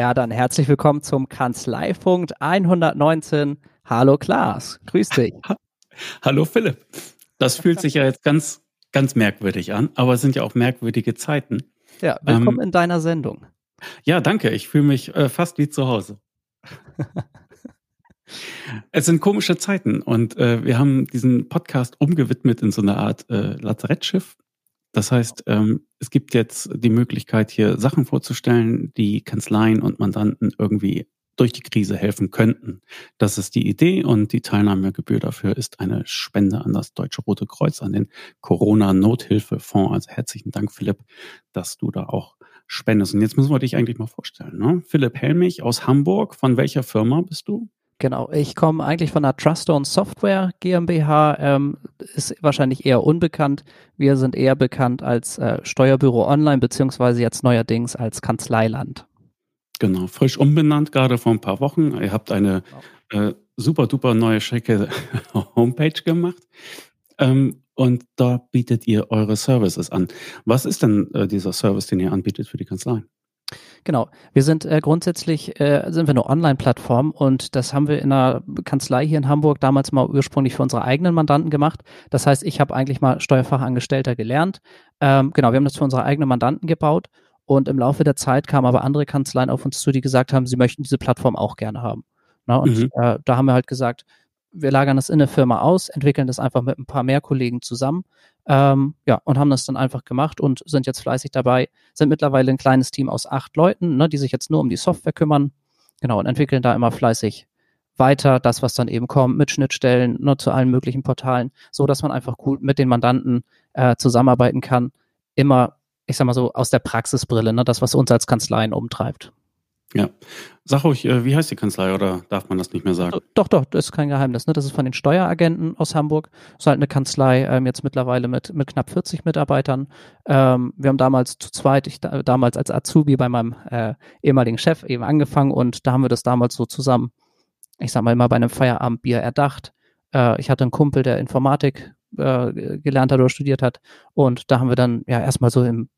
Ja, dann herzlich willkommen zum Kanzleifunk 119. Hallo Klaas, grüß dich. Hallo Philipp. Das fühlt sich ja jetzt ganz, ganz merkwürdig an, aber es sind ja auch merkwürdige Zeiten. Ja, willkommen ähm, in deiner Sendung. Ja, danke. Ich fühle mich äh, fast wie zu Hause. es sind komische Zeiten und äh, wir haben diesen Podcast umgewidmet in so eine Art äh, Lazarettschiff. Das heißt, ähm, es gibt jetzt die Möglichkeit, hier Sachen vorzustellen, die Kanzleien und Mandanten irgendwie durch die Krise helfen könnten. Das ist die Idee und die Teilnahmegebühr dafür ist eine Spende an das Deutsche Rote Kreuz, an den Corona-Nothilfefonds. Also herzlichen Dank, Philipp, dass du da auch spendest. Und jetzt müssen wir dich eigentlich mal vorstellen. Ne? Philipp Helmich aus Hamburg. Von welcher Firma bist du? Genau, ich komme eigentlich von der Truststone Software GmbH, ähm, ist wahrscheinlich eher unbekannt. Wir sind eher bekannt als äh, Steuerbüro Online, beziehungsweise jetzt neuerdings als Kanzleiland. Genau, frisch umbenannt, gerade vor ein paar Wochen. Ihr habt eine äh, super duper neue schicke Homepage gemacht. Ähm, und da bietet ihr eure Services an. Was ist denn äh, dieser Service, den ihr anbietet für die Kanzleien? Genau. Wir sind äh, grundsätzlich äh, sind wir eine Online-Plattform und das haben wir in einer Kanzlei hier in Hamburg damals mal ursprünglich für unsere eigenen Mandanten gemacht. Das heißt, ich habe eigentlich mal Steuerfachangestellter gelernt. Ähm, genau, wir haben das für unsere eigenen Mandanten gebaut und im Laufe der Zeit kamen aber andere Kanzleien auf uns zu, die gesagt haben, sie möchten diese Plattform auch gerne haben. Na, und mhm. äh, da haben wir halt gesagt, wir lagern das in eine Firma aus, entwickeln das einfach mit ein paar mehr Kollegen zusammen ähm, ja, und haben das dann einfach gemacht und sind jetzt fleißig dabei, sind mittlerweile ein kleines Team aus acht Leuten, ne, die sich jetzt nur um die Software kümmern, genau, und entwickeln da immer fleißig weiter, das, was dann eben kommt, mit Schnittstellen ne, zu allen möglichen Portalen, so dass man einfach gut mit den Mandanten äh, zusammenarbeiten kann. Immer, ich sag mal so, aus der Praxisbrille, ne, das, was uns als Kanzleien umtreibt. Ja. Sag ruhig, äh, wie heißt die Kanzlei oder darf man das nicht mehr sagen? Doch, doch, das ist kein Geheimnis. Ne? Das ist von den Steueragenten aus Hamburg. Das ist halt eine Kanzlei, ähm, jetzt mittlerweile mit, mit knapp 40 Mitarbeitern. Ähm, wir haben damals zu zweit, ich da, damals als Azubi bei meinem äh, ehemaligen Chef eben angefangen und da haben wir das damals so zusammen, ich sag mal, immer bei einem Feierabendbier erdacht. Äh, ich hatte einen Kumpel, der Informatik äh, gelernt hat oder studiert hat und da haben wir dann ja erstmal so im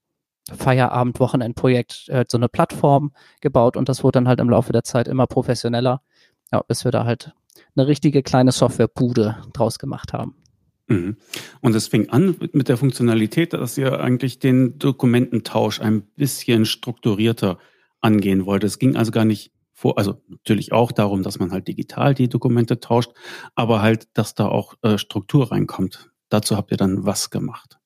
Feierabend-Wochenendprojekt äh, so eine Plattform gebaut und das wurde dann halt im Laufe der Zeit immer professioneller, ja, bis wir da halt eine richtige kleine Softwarebude draus gemacht haben. Mhm. Und es fing an mit der Funktionalität, dass ihr eigentlich den Dokumententausch ein bisschen strukturierter angehen wollt. Es ging also gar nicht vor, also natürlich auch darum, dass man halt digital die Dokumente tauscht, aber halt, dass da auch äh, Struktur reinkommt. Dazu habt ihr dann was gemacht?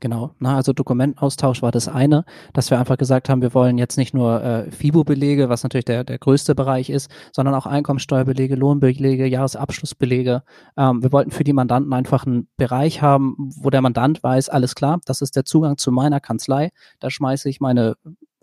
Genau, na, also Dokumentenaustausch war das eine, dass wir einfach gesagt haben, wir wollen jetzt nicht nur äh, FIBO-Belege, was natürlich der, der größte Bereich ist, sondern auch Einkommensteuerbelege, Lohnbelege, Jahresabschlussbelege. Ähm, wir wollten für die Mandanten einfach einen Bereich haben, wo der Mandant weiß, alles klar, das ist der Zugang zu meiner Kanzlei, da schmeiße ich meine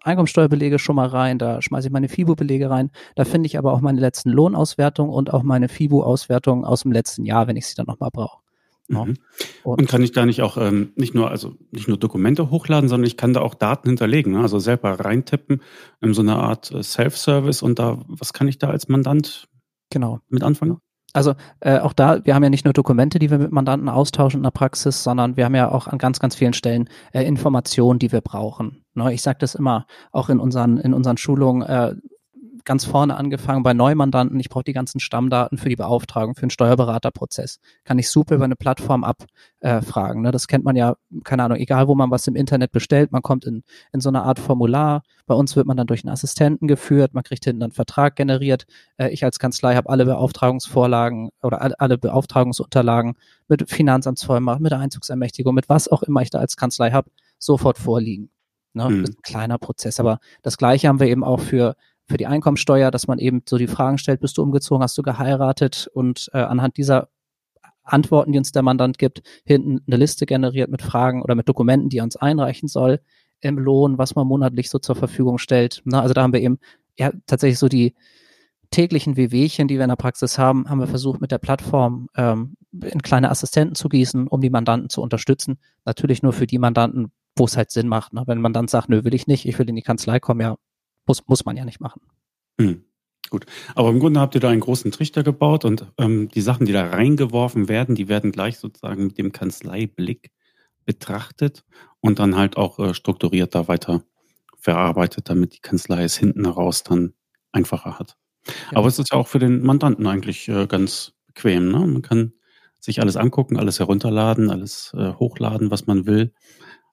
Einkommensteuerbelege schon mal rein, da schmeiße ich meine FIBO-Belege rein, da finde ich aber auch meine letzten Lohnauswertungen und auch meine FIBO-Auswertungen aus dem letzten Jahr, wenn ich sie dann nochmal brauche. Mhm. Und, und, kann ich da nicht auch ähm, nicht nur also nicht nur Dokumente hochladen, sondern ich kann da auch Daten hinterlegen, ne? also selber reintippen in so eine Art äh, Self-Service und da was kann ich da als Mandant genau mit anfangen? Also äh, auch da, wir haben ja nicht nur Dokumente, die wir mit Mandanten austauschen in der Praxis, sondern wir haben ja auch an ganz, ganz vielen Stellen äh, Informationen, die wir brauchen. Ne? Ich sage das immer auch in unseren, in unseren Schulungen, äh, ganz vorne angefangen bei Neumandanten. Ich brauche die ganzen Stammdaten für die Beauftragung, für den Steuerberaterprozess. Kann ich super über eine Plattform abfragen. Äh, ne? Das kennt man ja, keine Ahnung, egal wo man was im Internet bestellt, man kommt in, in so eine Art Formular. Bei uns wird man dann durch einen Assistenten geführt, man kriegt hinten einen Vertrag generiert. Äh, ich als Kanzlei habe alle Beauftragungsvorlagen oder alle, alle Beauftragungsunterlagen mit Finanzamtsvollmacht, mit der Einzugsermächtigung, mit was auch immer ich da als Kanzlei habe, sofort vorliegen. Ne? Mhm. Kleiner Prozess. Aber das Gleiche haben wir eben auch für für die Einkommensteuer, dass man eben so die Fragen stellt, bist du umgezogen, hast du geheiratet und äh, anhand dieser Antworten, die uns der Mandant gibt, hinten eine Liste generiert mit Fragen oder mit Dokumenten, die er uns einreichen soll, im Lohn, was man monatlich so zur Verfügung stellt. Na, also da haben wir eben ja tatsächlich so die täglichen Wehwehchen, die wir in der Praxis haben, haben wir versucht mit der Plattform ähm, in kleine Assistenten zu gießen, um die Mandanten zu unterstützen. Natürlich nur für die Mandanten, wo es halt Sinn macht. Ne? Wenn ein Mandant sagt, nö, will ich nicht, ich will in die Kanzlei kommen, ja, muss, muss man ja nicht machen. Hm. Gut. Aber im Grunde habt ihr da einen großen Trichter gebaut und ähm, die Sachen, die da reingeworfen werden, die werden gleich sozusagen mit dem Kanzleiblick betrachtet und dann halt auch äh, strukturiert da weiter verarbeitet, damit die Kanzlei es hinten heraus dann einfacher hat. Ja. Aber es ist ja auch für den Mandanten eigentlich äh, ganz bequem. Ne? Man kann sich alles angucken, alles herunterladen, alles äh, hochladen, was man will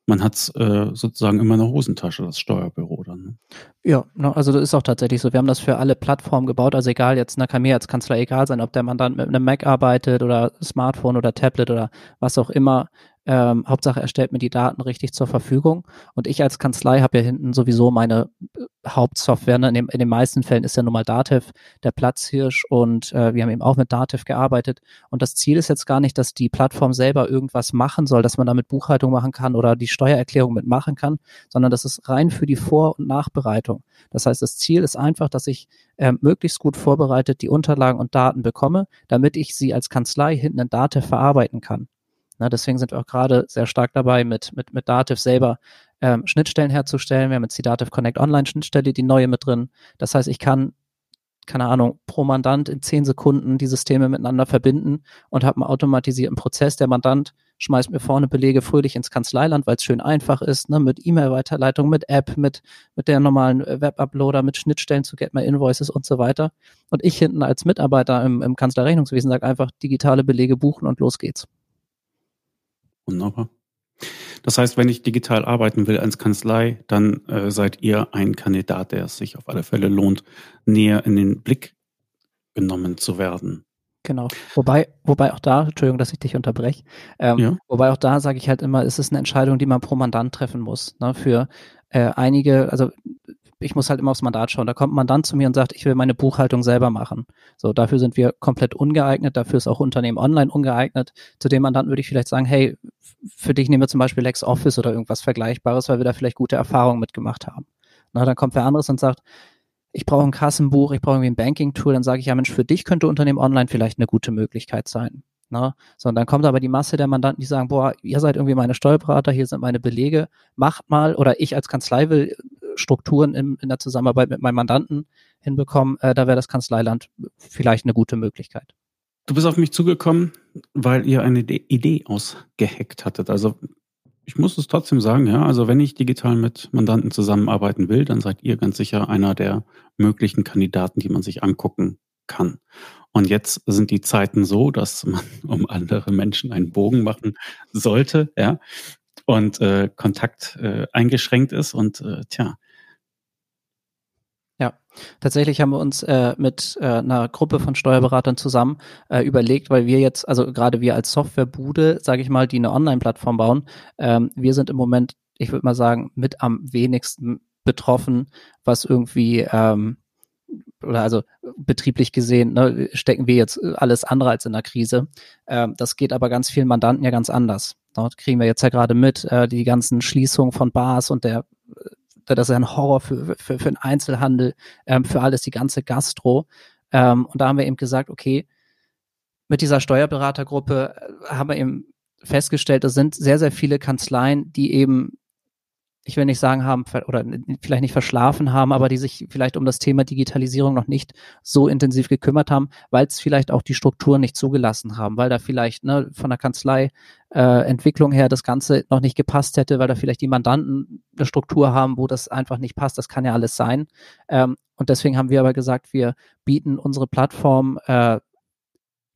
man hat äh, sozusagen immer eine Hosentasche, das Steuerbüro dann. Ne? Ja, ne, also das ist auch tatsächlich so. Wir haben das für alle Plattformen gebaut. Also egal, jetzt na, kann mir als Kanzler egal sein, ob der Mandant mit einem Mac arbeitet oder Smartphone oder Tablet oder was auch immer. Ähm, Hauptsache, er stellt mir die Daten richtig zur Verfügung. Und ich als Kanzlei habe ja hinten sowieso meine äh, Hauptsoftware. Ne? In, dem, in, den meisten Fällen ist ja nun mal Dativ der Platzhirsch und äh, wir haben eben auch mit Dativ gearbeitet. Und das Ziel ist jetzt gar nicht, dass die Plattform selber irgendwas machen soll, dass man damit Buchhaltung machen kann oder die Steuererklärung mitmachen kann, sondern das ist rein für die Vor- und Nachbereitung. Das heißt, das Ziel ist einfach, dass ich äh, möglichst gut vorbereitet die Unterlagen und Daten bekomme, damit ich sie als Kanzlei hinten in Dativ verarbeiten kann. Na, deswegen sind wir auch gerade sehr stark dabei, mit, mit, mit Dativ selber ähm, Schnittstellen herzustellen. Wir haben jetzt die Dativ Connect Online Schnittstelle, die neue mit drin. Das heißt, ich kann, keine Ahnung, pro Mandant in zehn Sekunden die Systeme miteinander verbinden und habe einen automatisierten Prozess. Der Mandant schmeißt mir vorne Belege fröhlich ins Kanzleiland, weil es schön einfach ist, ne, mit E-Mail-Weiterleitung, mit App, mit, mit der normalen Web-Uploader, mit Schnittstellen zu Get My Invoices und so weiter. Und ich hinten als Mitarbeiter im, im Kanzlerrechnungswesen sage einfach digitale Belege buchen und los geht's. Wunderbar. Das heißt, wenn ich digital arbeiten will als Kanzlei, dann äh, seid ihr ein Kandidat, der es sich auf alle Fälle lohnt, näher in den Blick genommen zu werden. Genau. Wobei, wobei auch da, Entschuldigung, dass ich dich unterbreche, ähm, ja. wobei auch da sage ich halt immer, es ist eine Entscheidung, die man pro Mandant treffen muss. Ne? Für äh, einige, also ich muss halt immer aufs Mandat schauen. Da kommt ein Mandant zu mir und sagt, ich will meine Buchhaltung selber machen. So, dafür sind wir komplett ungeeignet, dafür ist auch Unternehmen online ungeeignet. Zu dem Mandanten würde ich vielleicht sagen, hey, für dich nehmen wir zum Beispiel LexOffice oder irgendwas Vergleichbares, weil wir da vielleicht gute Erfahrungen mitgemacht haben. Na, dann kommt wer anderes und sagt, ich brauche ein Kassenbuch, ich brauche irgendwie ein Banking-Tool, dann sage ich, ja Mensch, für dich könnte Unternehmen online vielleicht eine gute Möglichkeit sein. Ne? So, und dann kommt aber die Masse der Mandanten, die sagen, boah, ihr seid irgendwie meine Steuerberater, hier sind meine Belege, macht mal, oder ich als Kanzlei will Strukturen in, in der Zusammenarbeit mit meinem Mandanten hinbekommen, äh, da wäre das Kanzleiland vielleicht eine gute Möglichkeit. Du bist auf mich zugekommen, weil ihr eine Idee ausgeheckt hattet. Also ich muss es trotzdem sagen, ja, also wenn ich digital mit Mandanten zusammenarbeiten will, dann seid ihr ganz sicher einer der möglichen Kandidaten, die man sich angucken kann. Und jetzt sind die Zeiten so, dass man um andere Menschen einen Bogen machen sollte, ja, und äh, Kontakt äh, eingeschränkt ist und äh, tja, ja, tatsächlich haben wir uns äh, mit äh, einer Gruppe von Steuerberatern zusammen äh, überlegt, weil wir jetzt, also gerade wir als Softwarebude, sage ich mal, die eine Online-Plattform bauen, ähm, wir sind im Moment, ich würde mal sagen, mit am wenigsten betroffen, was irgendwie ähm, oder also betrieblich gesehen ne, stecken wir jetzt alles andere als in der Krise. Ähm, das geht aber ganz vielen Mandanten ja ganz anders. Dort kriegen wir jetzt ja gerade mit, äh, die ganzen Schließungen von Bars und der das ist ein Horror für, für, für den Einzelhandel, ähm, für alles, die ganze Gastro. Ähm, und da haben wir eben gesagt, okay, mit dieser Steuerberatergruppe äh, haben wir eben festgestellt, es sind sehr, sehr viele Kanzleien, die eben ich will nicht sagen haben oder vielleicht nicht verschlafen haben, aber die sich vielleicht um das Thema Digitalisierung noch nicht so intensiv gekümmert haben, weil es vielleicht auch die Strukturen nicht zugelassen haben, weil da vielleicht ne, von der Kanzlei äh, Entwicklung her das Ganze noch nicht gepasst hätte, weil da vielleicht die Mandanten eine Struktur haben, wo das einfach nicht passt. Das kann ja alles sein. Ähm, und deswegen haben wir aber gesagt, wir bieten unsere Plattform, äh,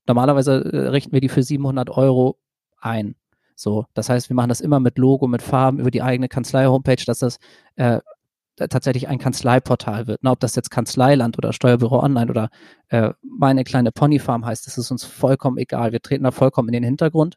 normalerweise äh, richten wir die für 700 Euro ein. So, das heißt, wir machen das immer mit Logo, mit Farben über die eigene Kanzlei-Homepage, dass das äh, tatsächlich ein Kanzleiportal wird. Na, ob das jetzt Kanzleiland oder Steuerbüro Online oder äh, meine kleine Ponyfarm heißt, das ist uns vollkommen egal. Wir treten da vollkommen in den Hintergrund.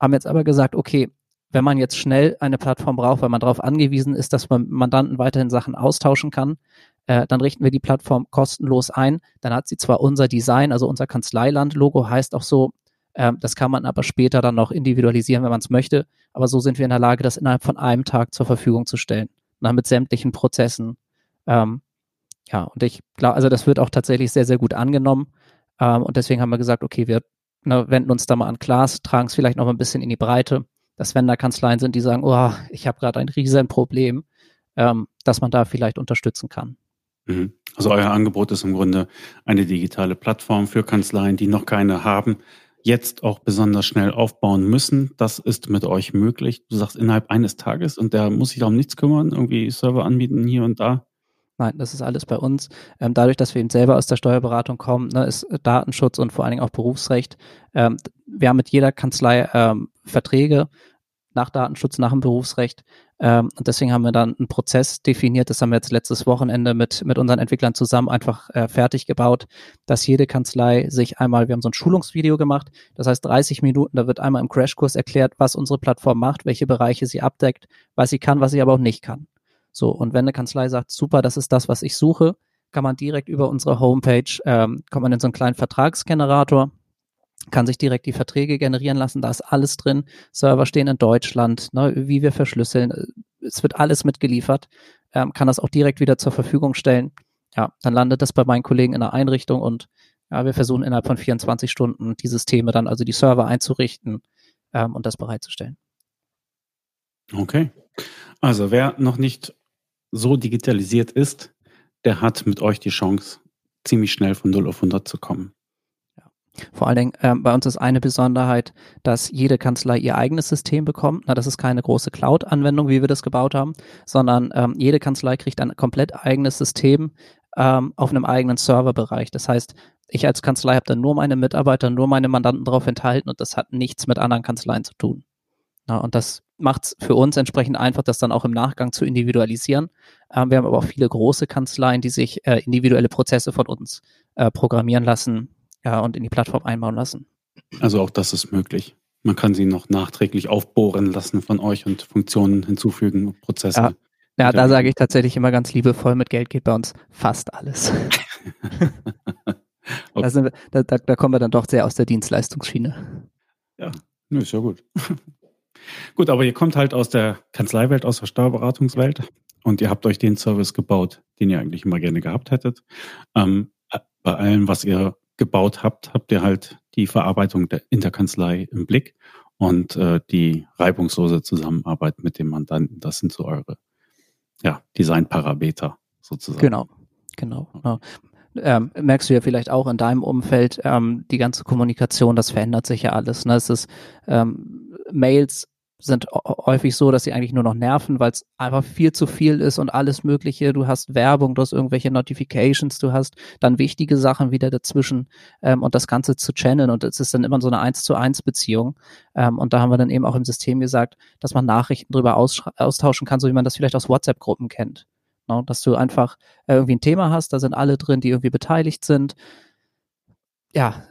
Haben jetzt aber gesagt, okay, wenn man jetzt schnell eine Plattform braucht, weil man darauf angewiesen ist, dass man Mandanten weiterhin Sachen austauschen kann, äh, dann richten wir die Plattform kostenlos ein. Dann hat sie zwar unser Design, also unser Kanzleiland-Logo heißt auch so, ähm, das kann man aber später dann noch individualisieren, wenn man es möchte. Aber so sind wir in der Lage, das innerhalb von einem Tag zur Verfügung zu stellen. Und mit sämtlichen Prozessen. Ähm, ja, und ich glaube, also das wird auch tatsächlich sehr, sehr gut angenommen. Ähm, und deswegen haben wir gesagt, okay, wir ne, wenden uns da mal an Klaas, tragen es vielleicht noch ein bisschen in die Breite, dass wenn da Kanzleien sind, die sagen, oh, ich habe gerade ein riesen Problem, ähm, dass man da vielleicht unterstützen kann. Mhm. Also euer Angebot ist im Grunde eine digitale Plattform für Kanzleien, die noch keine haben, jetzt auch besonders schnell aufbauen müssen. Das ist mit euch möglich. Du sagst innerhalb eines Tages und der muss sich darum nichts kümmern, irgendwie Server anbieten hier und da. Nein, das ist alles bei uns. Ähm, dadurch, dass wir eben selber aus der Steuerberatung kommen, ne, ist Datenschutz und vor allen Dingen auch Berufsrecht. Ähm, wir haben mit jeder Kanzlei ähm, Verträge nach Datenschutz, nach dem Berufsrecht. Ähm, und deswegen haben wir dann einen Prozess definiert. Das haben wir jetzt letztes Wochenende mit, mit unseren Entwicklern zusammen einfach äh, fertig gebaut, dass jede Kanzlei sich einmal, wir haben so ein Schulungsvideo gemacht. Das heißt 30 Minuten, da wird einmal im Crashkurs erklärt, was unsere Plattform macht, welche Bereiche sie abdeckt, was sie kann, was sie aber auch nicht kann. So, und wenn eine Kanzlei sagt, super, das ist das, was ich suche, kann man direkt über unsere Homepage, ähm, kommt man in so einen kleinen Vertragsgenerator, kann sich direkt die Verträge generieren lassen, da ist alles drin. Server stehen in Deutschland, ne, wie wir verschlüsseln, es wird alles mitgeliefert, ähm, kann das auch direkt wieder zur Verfügung stellen. Ja, dann landet das bei meinen Kollegen in der Einrichtung und ja, wir versuchen innerhalb von 24 Stunden die Systeme dann, also die Server einzurichten ähm, und das bereitzustellen. Okay. Also wer noch nicht so digitalisiert ist, der hat mit euch die Chance, ziemlich schnell von 0 auf 100 zu kommen. Vor allen Dingen, äh, bei uns ist eine Besonderheit, dass jede Kanzlei ihr eigenes System bekommt. Na, das ist keine große Cloud-Anwendung, wie wir das gebaut haben, sondern ähm, jede Kanzlei kriegt ein komplett eigenes System ähm, auf einem eigenen Serverbereich. Das heißt, ich als Kanzlei habe dann nur meine Mitarbeiter, nur meine Mandanten darauf enthalten und das hat nichts mit anderen Kanzleien zu tun. Na, und das macht es für uns entsprechend einfach, das dann auch im Nachgang zu individualisieren. Ähm, wir haben aber auch viele große Kanzleien, die sich äh, individuelle Prozesse von uns äh, programmieren lassen ja, und in die Plattform einbauen lassen. Also auch das ist möglich. Man kann sie noch nachträglich aufbohren lassen von euch und Funktionen hinzufügen, Prozesse. Ja, ja da sage ich tatsächlich immer ganz liebevoll, mit Geld geht bei uns fast alles. okay. da, wir, da, da, kommen wir dann doch sehr aus der Dienstleistungsschiene. Ja, ist ja gut. gut, aber ihr kommt halt aus der Kanzleiwelt, aus der Steuerberatungswelt und ihr habt euch den Service gebaut, den ihr eigentlich immer gerne gehabt hättet. Ähm, bei allem, was ihr gebaut habt, habt ihr halt die Verarbeitung der Interkanzlei im Blick und äh, die reibungslose Zusammenarbeit mit dem Mandanten. Das sind so eure ja, Designparameter sozusagen. Genau, genau. Ja. Ähm, merkst du ja vielleicht auch in deinem Umfeld, ähm, die ganze Kommunikation, das verändert sich ja alles. Ne? Es ist ähm, Mails sind häufig so, dass sie eigentlich nur noch nerven, weil es einfach viel zu viel ist und alles Mögliche. Du hast Werbung, du hast irgendwelche Notifications, du hast dann wichtige Sachen wieder dazwischen ähm, und das Ganze zu channeln und es ist dann immer so eine eins zu eins Beziehung. Ähm, und da haben wir dann eben auch im System gesagt, dass man Nachrichten drüber austauschen kann, so wie man das vielleicht aus WhatsApp-Gruppen kennt. No, ne? dass du einfach irgendwie ein Thema hast, da sind alle drin, die irgendwie beteiligt sind. Ja,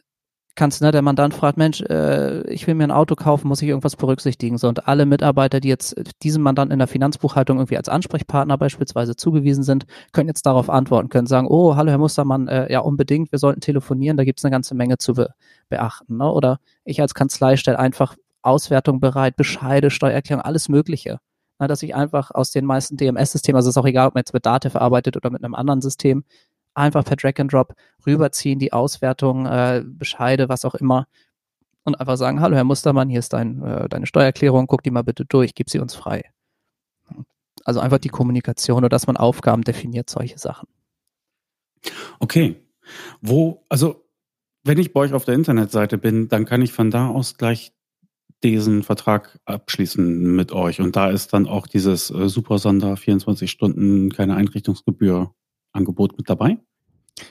kannst, ne, der Mandant fragt, Mensch, äh, ich will mir ein Auto kaufen, muss ich irgendwas berücksichtigen? So, und alle Mitarbeiter, die jetzt diesem Mandanten in der Finanzbuchhaltung irgendwie als Ansprechpartner beispielsweise zugewiesen sind, können jetzt darauf antworten, können sagen, oh, hallo Herr Mustermann, äh, ja unbedingt, wir sollten telefonieren, da gibt's eine ganze Menge zu be beachten. Ne? Oder ich als Kanzlei stelle einfach Auswertung bereit, Bescheide, Steuererklärung, alles Mögliche. Na, dass ich einfach aus den meisten DMS-Systemen, also ist auch egal, ob man jetzt mit Datev verarbeitet oder mit einem anderen System, einfach per Drag and Drop rüberziehen, die Auswertung, äh, Bescheide, was auch immer. Und einfach sagen, hallo Herr Mustermann, hier ist dein, äh, deine Steuererklärung, guck die mal bitte durch, gib sie uns frei. Also einfach die Kommunikation oder dass man Aufgaben definiert, solche Sachen. Okay. Wo, also wenn ich bei euch auf der Internetseite bin, dann kann ich von da aus gleich diesen Vertrag abschließen mit euch. Und da ist dann auch dieses äh, Super Sonder 24 Stunden, keine Einrichtungsgebühr Angebot mit dabei?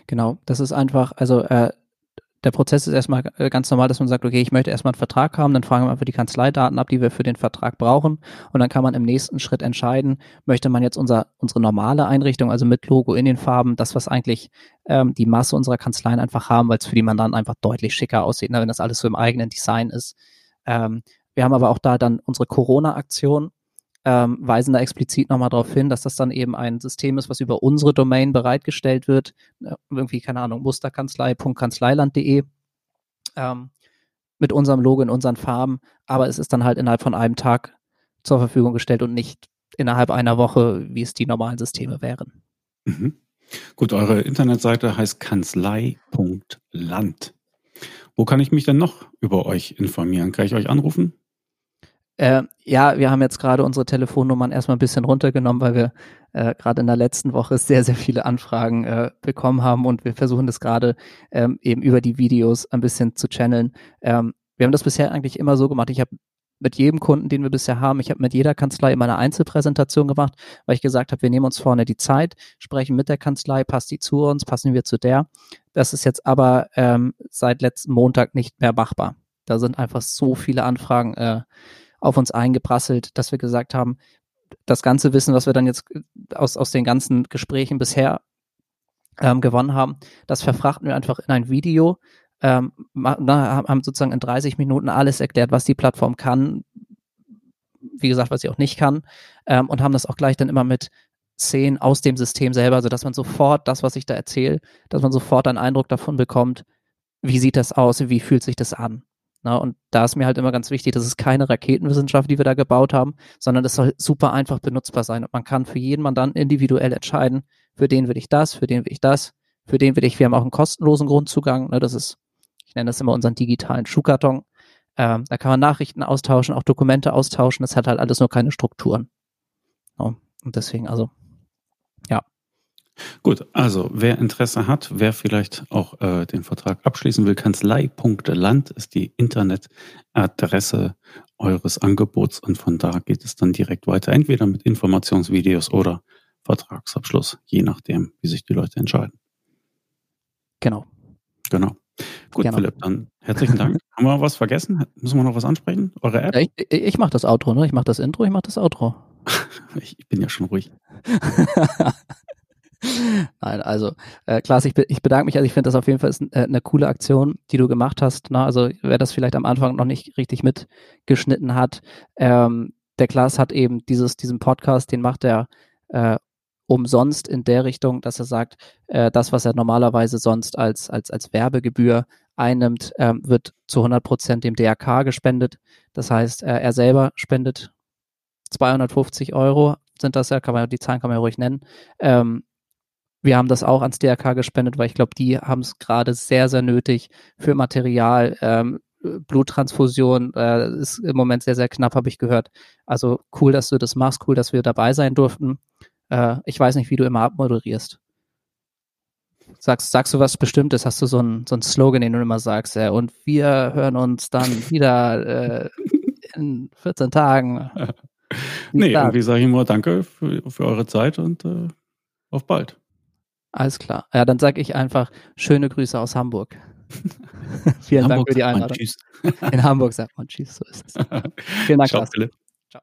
Genau, das ist einfach, also äh, der Prozess ist erstmal äh, ganz normal, dass man sagt, okay, ich möchte erstmal einen Vertrag haben, dann fragen wir einfach die Kanzleidaten ab, die wir für den Vertrag brauchen und dann kann man im nächsten Schritt entscheiden, möchte man jetzt unser, unsere normale Einrichtung, also mit Logo in den Farben, das, was eigentlich ähm, die Masse unserer Kanzleien einfach haben, weil es für die Mandanten einfach deutlich schicker aussieht, ne, wenn das alles so im eigenen Design ist. Ähm, wir haben aber auch da dann unsere Corona-Aktion, ähm, weisen da explizit nochmal darauf hin, dass das dann eben ein System ist, was über unsere Domain bereitgestellt wird. Irgendwie, keine Ahnung, musterkanzlei.kanzleiland.de ähm, mit unserem Logo in unseren Farben, aber es ist dann halt innerhalb von einem Tag zur Verfügung gestellt und nicht innerhalb einer Woche, wie es die normalen Systeme wären. Mhm. Gut, eure Internetseite heißt kanzlei.land. Wo kann ich mich denn noch über euch informieren? Kann ich euch anrufen? Äh, ja, wir haben jetzt gerade unsere Telefonnummern erstmal ein bisschen runtergenommen, weil wir äh, gerade in der letzten Woche sehr, sehr viele Anfragen äh, bekommen haben und wir versuchen das gerade ähm, eben über die Videos ein bisschen zu channeln. Ähm, wir haben das bisher eigentlich immer so gemacht. Ich habe mit jedem Kunden, den wir bisher haben, ich habe mit jeder Kanzlei immer eine Einzelpräsentation gemacht, weil ich gesagt habe, wir nehmen uns vorne die Zeit, sprechen mit der Kanzlei, passt die zu uns, passen wir zu der. Das ist jetzt aber ähm, seit letzten Montag nicht mehr machbar. Da sind einfach so viele Anfragen äh, auf uns eingeprasselt, dass wir gesagt haben, das ganze Wissen, was wir dann jetzt äh, aus, aus den ganzen Gesprächen bisher ähm, gewonnen haben, das verfrachten wir einfach in ein Video, ähm, haben sozusagen in 30 Minuten alles erklärt, was die Plattform kann, wie gesagt, was sie auch nicht kann, ähm, und haben das auch gleich dann immer mit Szenen aus dem System selber, so dass man sofort das, was ich da erzähle, dass man sofort einen Eindruck davon bekommt, wie sieht das aus, wie fühlt sich das an. Na, und da ist mir halt immer ganz wichtig, das ist keine Raketenwissenschaft, die wir da gebaut haben, sondern das soll super einfach benutzbar sein. Und man kann für jeden Mandanten individuell entscheiden, für den will ich das, für den will ich das, für den will ich, wir haben auch einen kostenlosen Grundzugang, ne, das ist, ich nenne das immer unseren digitalen Schuhkarton. Ähm, da kann man Nachrichten austauschen, auch Dokumente austauschen, das hat halt alles nur keine Strukturen. No, und deswegen, also, ja. Gut, also wer Interesse hat, wer vielleicht auch äh, den Vertrag abschließen will, kanzlei.land ist die Internetadresse eures Angebots und von da geht es dann direkt weiter, entweder mit Informationsvideos oder Vertragsabschluss, je nachdem, wie sich die Leute entscheiden. Genau. Genau. Gut, genau. Philipp, dann herzlichen Dank. Haben wir was vergessen? Müssen wir noch was ansprechen? Eure App? Ja, ich, ich mache das Outro, ne? Ich mache das Intro, ich mache das Outro. ich bin ja schon ruhig. Nein, also äh, Klaas, ich, ich bedanke mich. Also ich finde das auf jeden Fall ist äh, eine coole Aktion, die du gemacht hast. Ne? Also wer das vielleicht am Anfang noch nicht richtig mitgeschnitten hat, ähm, der Klaas hat eben dieses, diesen Podcast, den macht er äh, umsonst in der Richtung, dass er sagt, äh, das, was er normalerweise sonst als, als, als Werbegebühr einnimmt, ähm, wird zu 100 Prozent dem DRK gespendet. Das heißt, äh, er selber spendet 250 Euro, sind das ja, kann man die Zahlen kann man ja ruhig nennen, ähm, wir haben das auch ans DRK gespendet, weil ich glaube, die haben es gerade sehr, sehr nötig für Material. Ähm, Bluttransfusion äh, ist im Moment sehr, sehr knapp, habe ich gehört. Also cool, dass du das machst, cool, dass wir dabei sein durften. Äh, ich weiß nicht, wie du immer abmoderierst. Sagst, sagst du was Bestimmtes? Hast du so einen so Slogan, den du immer sagst? Äh, und wir hören uns dann wieder äh, in 14 Tagen. nee, irgendwie sage ich immer Danke für, für eure Zeit und äh, auf bald. Alles klar. Ja, dann sage ich einfach schöne Grüße aus Hamburg. Vielen Hamburg Dank für die Einladung. Tschüss. In Hamburg sagt man Tschüss, so ist es. Vielen Dank, Ciao, Philipp. Ciao.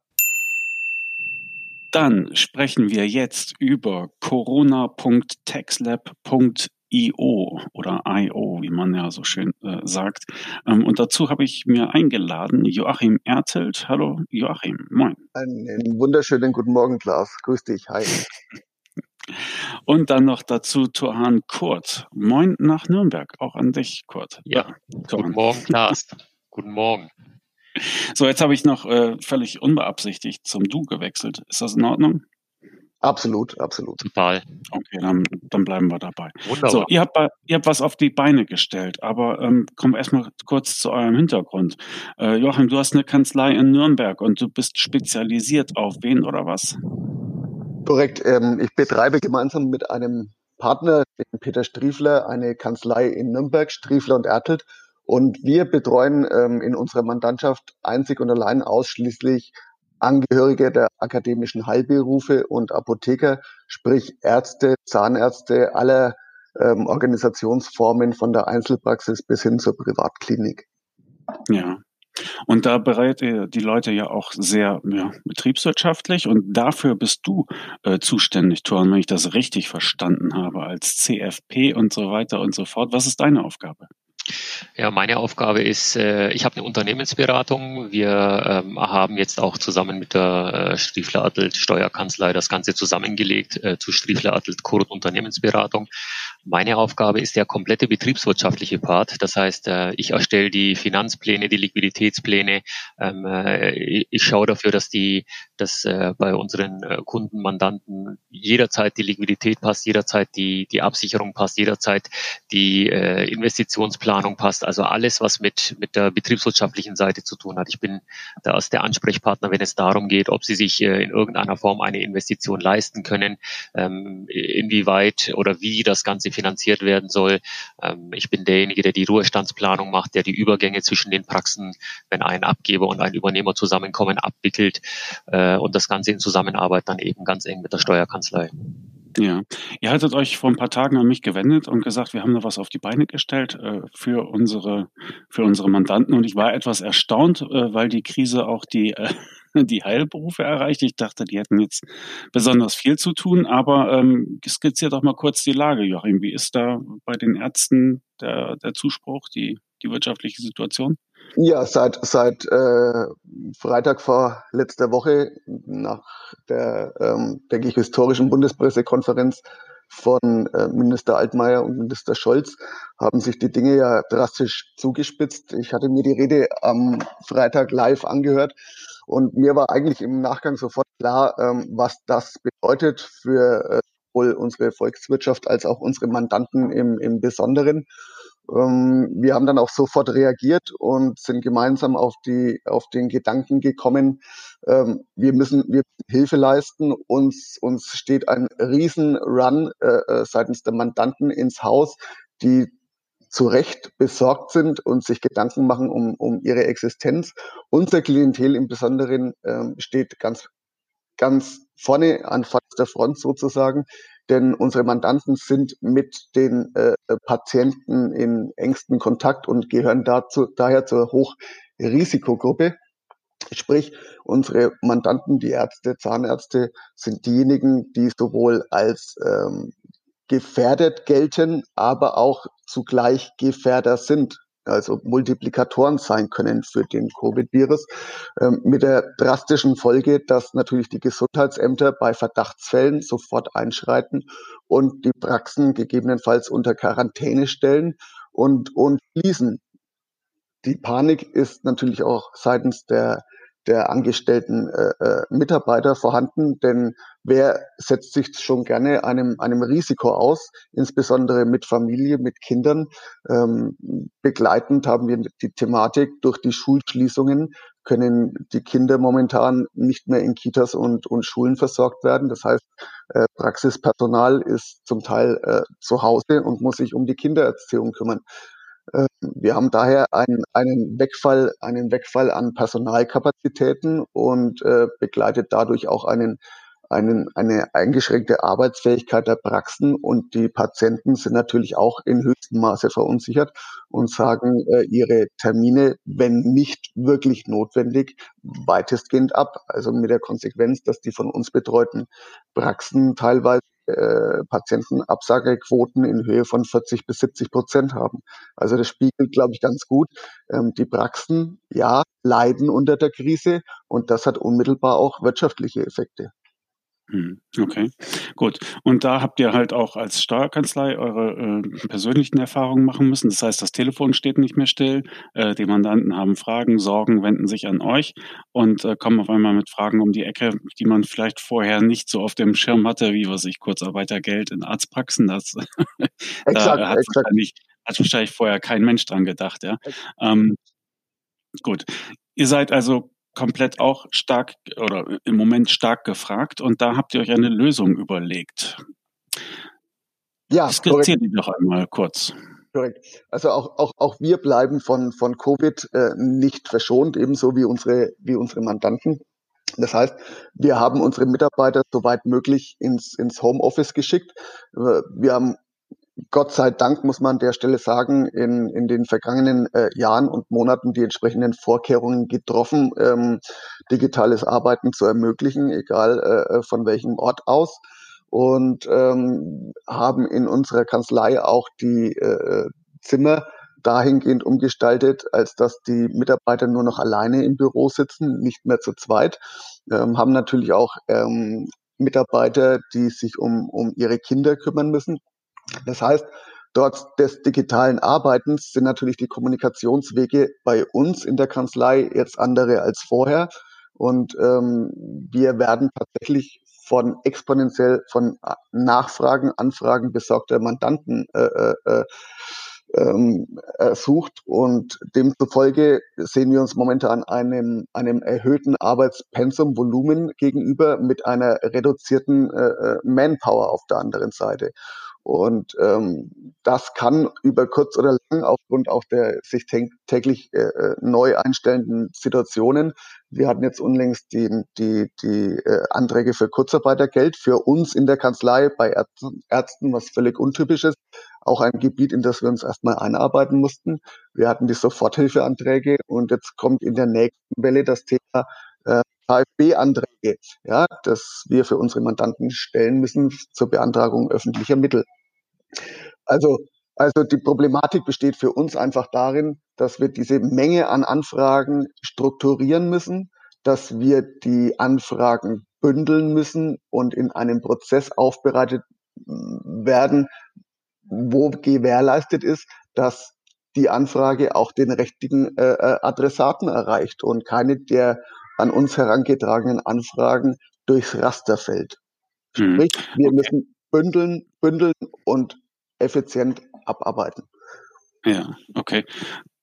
Dann sprechen wir jetzt über corona.texlab.io oder IO, wie man ja so schön äh, sagt. Ähm, und dazu habe ich mir eingeladen Joachim Ertelt. Hallo Joachim, moin. Einen wunderschönen guten Morgen, Klaas. Grüß dich, hi. Und dann noch dazu Torhan Kurt. Moin nach Nürnberg, auch an dich, Kurt. Ja, guten Morgen, Klaas. guten Morgen. So, jetzt habe ich noch äh, völlig unbeabsichtigt zum Du gewechselt. Ist das in Ordnung? Absolut, absolut. Total. Okay, dann, dann bleiben wir dabei. Wunderbar. So, ihr habt, ihr habt was auf die Beine gestellt, aber ähm, kommen wir erstmal kurz zu eurem Hintergrund. Äh, Joachim, du hast eine Kanzlei in Nürnberg und du bist spezialisiert auf wen oder was? Korrekt. Ähm, ich betreibe gemeinsam mit einem Partner, den Peter Striefler, eine Kanzlei in Nürnberg, Striefler und Ertelt. Und wir betreuen ähm, in unserer Mandantschaft einzig und allein ausschließlich Angehörige der akademischen Heilberufe und Apotheker, sprich Ärzte, Zahnärzte aller ähm, Organisationsformen von der Einzelpraxis bis hin zur Privatklinik. Ja, und da berät ihr die Leute ja auch sehr ja, betriebswirtschaftlich und dafür bist du äh, zuständig, Thorn, wenn ich das richtig verstanden habe, als CFP und so weiter und so fort. Was ist deine Aufgabe? Ja, meine Aufgabe ist, äh, ich habe eine Unternehmensberatung. Wir ähm, haben jetzt auch zusammen mit der äh, Striefler Adelt Steuerkanzlei das Ganze zusammengelegt äh, zu Striefler Adelt Kurt Unternehmensberatung. Meine Aufgabe ist der komplette betriebswirtschaftliche Part. Das heißt, äh, ich erstelle die Finanzpläne, die Liquiditätspläne. Ähm, äh, ich schaue dafür, dass die, dass äh, bei unseren Kunden, Mandanten jederzeit die Liquidität passt, jederzeit die, die Absicherung passt, jederzeit die Investitionsplanung passt. Also alles, was mit, mit der betriebswirtschaftlichen Seite zu tun hat. Ich bin da als der Ansprechpartner, wenn es darum geht, ob sie sich in irgendeiner Form eine Investition leisten können, ähm, inwieweit oder wie das Ganze finanziert werden soll. Ähm, ich bin derjenige, der die Ruhestandsplanung macht, der die Übergänge zwischen den Praxen, wenn ein Abgeber und ein Übernehmer zusammenkommen, abwickelt äh, und das Ganze in Zusammenarbeit dann eben ganz eng mit der Steuerkanzlei. Ja, ihr hattet euch vor ein paar Tagen an mich gewendet und gesagt, wir haben da was auf die Beine gestellt äh, für unsere für unsere Mandanten und ich war etwas erstaunt, äh, weil die Krise auch die äh, die Heilberufe erreicht. Ich dachte, die hätten jetzt besonders viel zu tun, aber ähm, skizzier doch mal kurz die Lage, Joachim. Wie ist da bei den Ärzten der, der Zuspruch, die, die wirtschaftliche Situation? Ja, seit, seit äh, Freitag vor letzter Woche nach der, ähm, denke ich, historischen Bundespressekonferenz von äh, Minister Altmaier und Minister Scholz haben sich die Dinge ja drastisch zugespitzt. Ich hatte mir die Rede am Freitag live angehört und mir war eigentlich im Nachgang sofort klar, ähm, was das bedeutet für äh, sowohl unsere Volkswirtschaft als auch unsere Mandanten im, im Besonderen. Ähm, wir haben dann auch sofort reagiert und sind gemeinsam auf die, auf den Gedanken gekommen, ähm, wir müssen, wir Hilfe leisten. Uns, uns steht ein Riesenrun äh, äh, seitens der Mandanten ins Haus, die zu Recht besorgt sind und sich Gedanken machen um, um ihre Existenz. Unser Klientel im Besonderen ähm, steht ganz, ganz vorne an vorderster Front sozusagen, denn unsere Mandanten sind mit den äh, Patienten in engstem Kontakt und gehören dazu, daher zur Hochrisikogruppe. Sprich, unsere Mandanten, die Ärzte, Zahnärzte, sind diejenigen, die sowohl als ähm, gefährdet gelten, aber auch zugleich Gefährder sind, also Multiplikatoren sein können für den Covid-Virus, ähm, mit der drastischen Folge, dass natürlich die Gesundheitsämter bei Verdachtsfällen sofort einschreiten und die Praxen gegebenenfalls unter Quarantäne stellen und, und schließen. Die Panik ist natürlich auch seitens der der angestellten äh, äh, Mitarbeiter vorhanden, denn wer setzt sich schon gerne einem, einem Risiko aus, insbesondere mit Familie, mit Kindern. Ähm, begleitend haben wir die Thematik durch die Schulschließungen können die Kinder momentan nicht mehr in Kitas und, und Schulen versorgt werden. Das heißt, äh, Praxispersonal ist zum Teil äh, zu Hause und muss sich um die Kindererziehung kümmern. Ähm, wir haben daher einen, einen Wegfall, einen Wegfall an Personalkapazitäten und äh, begleitet dadurch auch einen, einen, eine eingeschränkte Arbeitsfähigkeit der Praxen und die Patienten sind natürlich auch in höchstem Maße verunsichert und sagen äh, ihre Termine, wenn nicht wirklich notwendig, weitestgehend ab. Also mit der Konsequenz, dass die von uns betreuten Praxen teilweise äh, Patientenabsagequoten in Höhe von 40 bis 70 Prozent haben. Also das spiegelt, glaube ich, ganz gut. Ähm, die Praxen, ja, leiden unter der Krise und das hat unmittelbar auch wirtschaftliche Effekte. Hm, okay, gut. Und da habt ihr halt auch als Steuerkanzlei eure äh, persönlichen Erfahrungen machen müssen. Das heißt, das Telefon steht nicht mehr still, äh, die Mandanten haben Fragen, Sorgen, wenden sich an euch und äh, kommen auf einmal mit Fragen um die Ecke, die man vielleicht vorher nicht so auf dem Schirm hatte, wie was ich Kurzarbeitergeld in Arztpraxen. Das exakt, da hat, exakt. Wahrscheinlich, hat wahrscheinlich vorher kein Mensch dran gedacht, ja. Ähm, gut. Ihr seid also komplett auch stark oder im Moment stark gefragt und da habt ihr euch eine Lösung überlegt. Ja, skizziert die doch einmal kurz. Korrekt. Also auch, auch, auch wir bleiben von, von Covid äh, nicht verschont, ebenso wie unsere, wie unsere Mandanten. Das heißt, wir haben unsere Mitarbeiter soweit möglich ins, ins Homeoffice geschickt. Äh, wir haben Gott sei Dank muss man an der Stelle sagen, in, in den vergangenen äh, Jahren und Monaten die entsprechenden Vorkehrungen getroffen, ähm, digitales Arbeiten zu ermöglichen, egal äh, von welchem Ort aus. Und ähm, haben in unserer Kanzlei auch die äh, Zimmer dahingehend umgestaltet, als dass die Mitarbeiter nur noch alleine im Büro sitzen, nicht mehr zu zweit. Ähm, haben natürlich auch ähm, Mitarbeiter, die sich um, um ihre Kinder kümmern müssen Das heißt, dort des digitalen Arbeitens sind natürlich die Kommunikationswege bei uns in der Kanzlei jetzt andere als vorher. Und ähm, wir werden tatsächlich von exponentiell von Nachfragen, Anfragen besorgter Mandanten äh, äh, äh ähm, sucht. Und demzufolge sehen wir uns momentan einem, einem erhöhten Arbeitspensumvolumen gegenüber mit einer reduzierten äh, äh, Manpower auf der anderen Seite. Und ähm, das kann über kurz oder lang aufgrund auch der sich täglich äh, äh, neu einstellenden Situationen. Wir hatten jetzt unlängst die, die, die äh, Anträge für Kurzarbeitergeld für uns in der Kanzlei bei Ärzten, Ärzten, was völlig untypisch ist. Auch ein Gebiet, in das wir uns erstmal einarbeiten mussten. Wir hatten die Soforthilfeanträge und jetzt kommt in der nächsten Welle das Thema äh, KfB-Anträge, ja, das wir für unsere Mandanten stellen müssen zur Beantragung öffentlicher Mittel. Also, also die Problematik besteht für uns einfach darin, dass wir diese Menge an Anfragen strukturieren müssen, dass wir die Anfragen bündeln müssen und in einem Prozess aufbereitet werden, wo gewährleistet ist, dass die Anfrage auch den richtigen äh, äh Adressaten erreicht und keine der an uns herangetragenen Anfragen durchs Raster fällt. Mhm. Sprich, wir okay. müssen bündeln, bündeln und effizient abarbeiten. Ja, okay.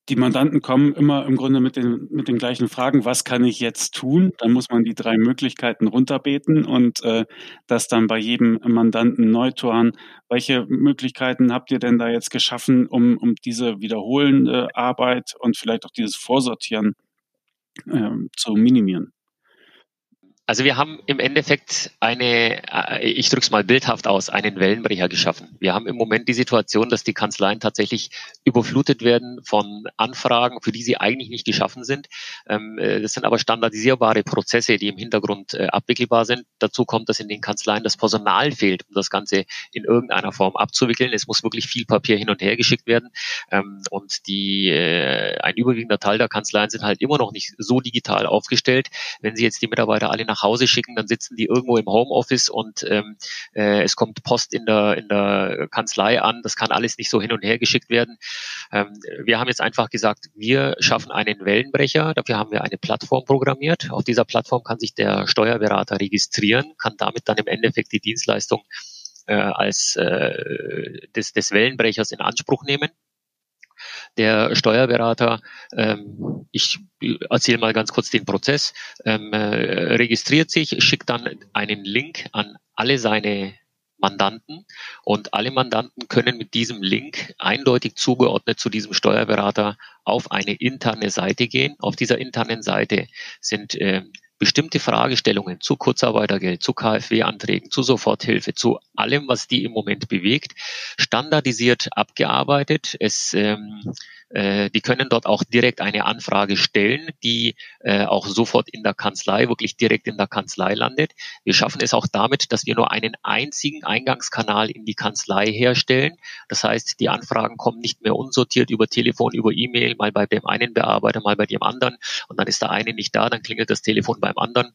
Die Mandanten kommen immer im Grunde mit den, mit den gleichen Fragen, was kann ich jetzt tun? Dann muss man die drei Möglichkeiten runterbeten und äh, das dann bei jedem Mandanten neu tun. Welche Möglichkeiten habt ihr denn da jetzt geschaffen, um, um diese wiederholende Arbeit und vielleicht auch dieses Vorsortieren ähm, zu minimieren? Also wir haben im Endeffekt eine, äh, ich drücke es mal bildhaft aus, einen Wellenbrecher geschaffen. Wir haben im Moment die Situation, dass die Kanzleien tatsächlich überflutet werden von Anfragen, für die sie eigentlich nicht geschaffen sind. Ähm, äh, das sind aber standardisierbare Prozesse, die im Hintergrund äh, abwickelbar sind. Dazu kommt, dass in den Kanzleien das Personal fehlt, um das Ganze in irgendeiner Form abzuwickeln. Es muss wirklich viel Papier hin und her geschickt werden. Ähm, und die, ein überwiegender Teil der Kanzleien sind halt immer noch nicht so digital aufgestellt. Wenn Sie jetzt die Mitarbeiter alle nach Hause schicken, dann sitzen die irgendwo im Homeoffice und ähm, äh, es kommt Post in der, in der Kanzlei an. Das kann alles nicht so hin und her geschickt werden. Ähm, wir haben jetzt einfach gesagt, wir schaffen einen Wellenbrecher. Dafür haben wir eine Plattform programmiert. Auf dieser Plattform kann sich der Steuerberater registrieren, kann damit dann im Endeffekt die Dienstleistung äh, als äh, des, des Wellenbrechers in Anspruch nehmen der Steuerberater, ähm, ich erzähle mal ganz kurz den Prozess, ähm, äh, registriert sich, schickt dann einen Link an alle seine Mandanten und alle Mandanten können mit diesem Link eindeutig zugeordnet zu diesem Steuerberater auf eine interne Seite gehen. Auf dieser internen Seite sind äh, bestimmte Fragestellungen zu Kurzarbeitergeld, zu KfW-Anträgen, zu Soforthilfe, zu allem, was die im Moment bewegt, standardisiert abgearbeitet. Es ähm, äh, die können dort auch direkt eine Anfrage stellen, die äh, auch sofort in der Kanzlei, wirklich direkt in der Kanzlei landet. Wir schaffen es auch damit, dass wir nur einen einzigen Eingangskanal in die Kanzlei herstellen. Das heißt, die Anfragen kommen nicht mehr unsortiert über Telefon, über E-Mail, mal bei dem einen Bearbeiter, mal bei dem anderen und dann ist der eine nicht da, dann klingelt das Telefon beim anderen.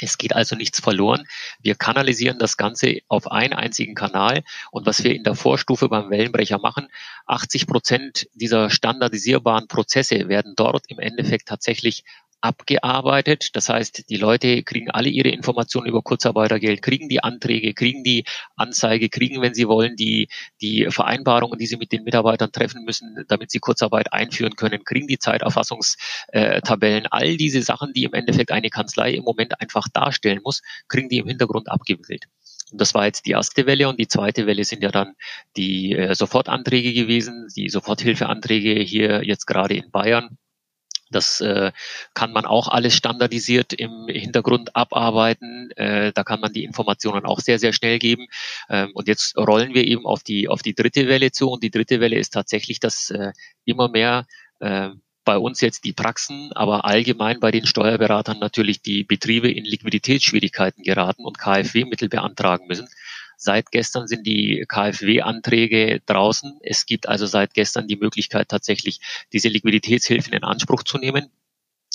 Es geht also nichts verloren. Wir kanalisieren das Ganze auf einen einzigen Kanal. Und was wir in der Vorstufe beim Wellenbrecher machen, 80 Prozent dieser standardisierbaren Prozesse werden dort im Endeffekt tatsächlich abgearbeitet. Das heißt, die Leute kriegen alle ihre Informationen über Kurzarbeitergeld, kriegen die Anträge, kriegen die Anzeige, kriegen, wenn sie wollen, die, die Vereinbarungen, die sie mit den Mitarbeitern treffen müssen, damit sie Kurzarbeit einführen können, kriegen die Zeiterfassungstabellen. All diese Sachen, die im Endeffekt eine Kanzlei im Moment einfach darstellen muss, kriegen die im Hintergrund abgewickelt. Und das war jetzt die erste Welle und die zweite Welle sind ja dann die äh, Sofortanträge gewesen, die Soforthilfeanträge hier jetzt gerade in Bayern das äh, kann man auch alles standardisiert im Hintergrund abarbeiten. Äh, da kann man die Informationen auch sehr, sehr schnell geben. Ähm, und jetzt rollen wir eben auf die, auf die dritte Welle zu. Und die dritte Welle ist tatsächlich, dass äh, immer mehr äh, bei uns jetzt die Praxen, aber allgemein bei den Steuerberatern natürlich die Betriebe in Liquiditätsschwierigkeiten geraten und KfW-Mittel beantragen müssen. Seit gestern sind die KfW-Anträge draußen. Es gibt also seit gestern die Möglichkeit tatsächlich, diese Liquiditätshilfen in Anspruch zu nehmen.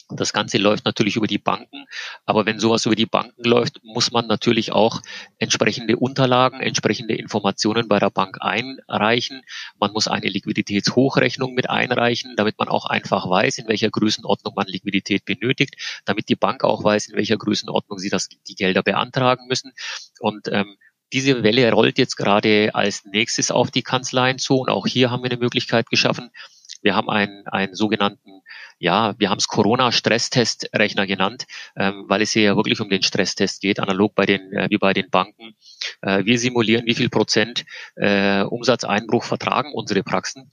Das Ganze läuft natürlich über die Banken, aber wenn sowas über die Banken läuft, muss man natürlich auch entsprechende Unterlagen, entsprechende Informationen bei der Bank einreichen. Man muss eine Liquiditätshochrechnung mit einreichen, damit man auch einfach weiß, in welcher Größenordnung man Liquidität benötigt, damit die Bank auch weiß, in welcher Größenordnung sie das, die Gelder beantragen müssen. Und ähm, diese Welle rollt jetzt gerade als nächstes auf die Kanzleien zu und auch hier haben wir eine Möglichkeit geschaffen, wir haben einen, einen sogenannten, ja, wir haben es Corona-Stresstest-Rechner genannt, ähm, weil es hier ja wirklich um den Stresstest geht, analog bei den, äh, wie bei den Banken. Äh, wir simulieren, wie viel Prozent äh, Umsatzeinbruch vertragen unsere Praxen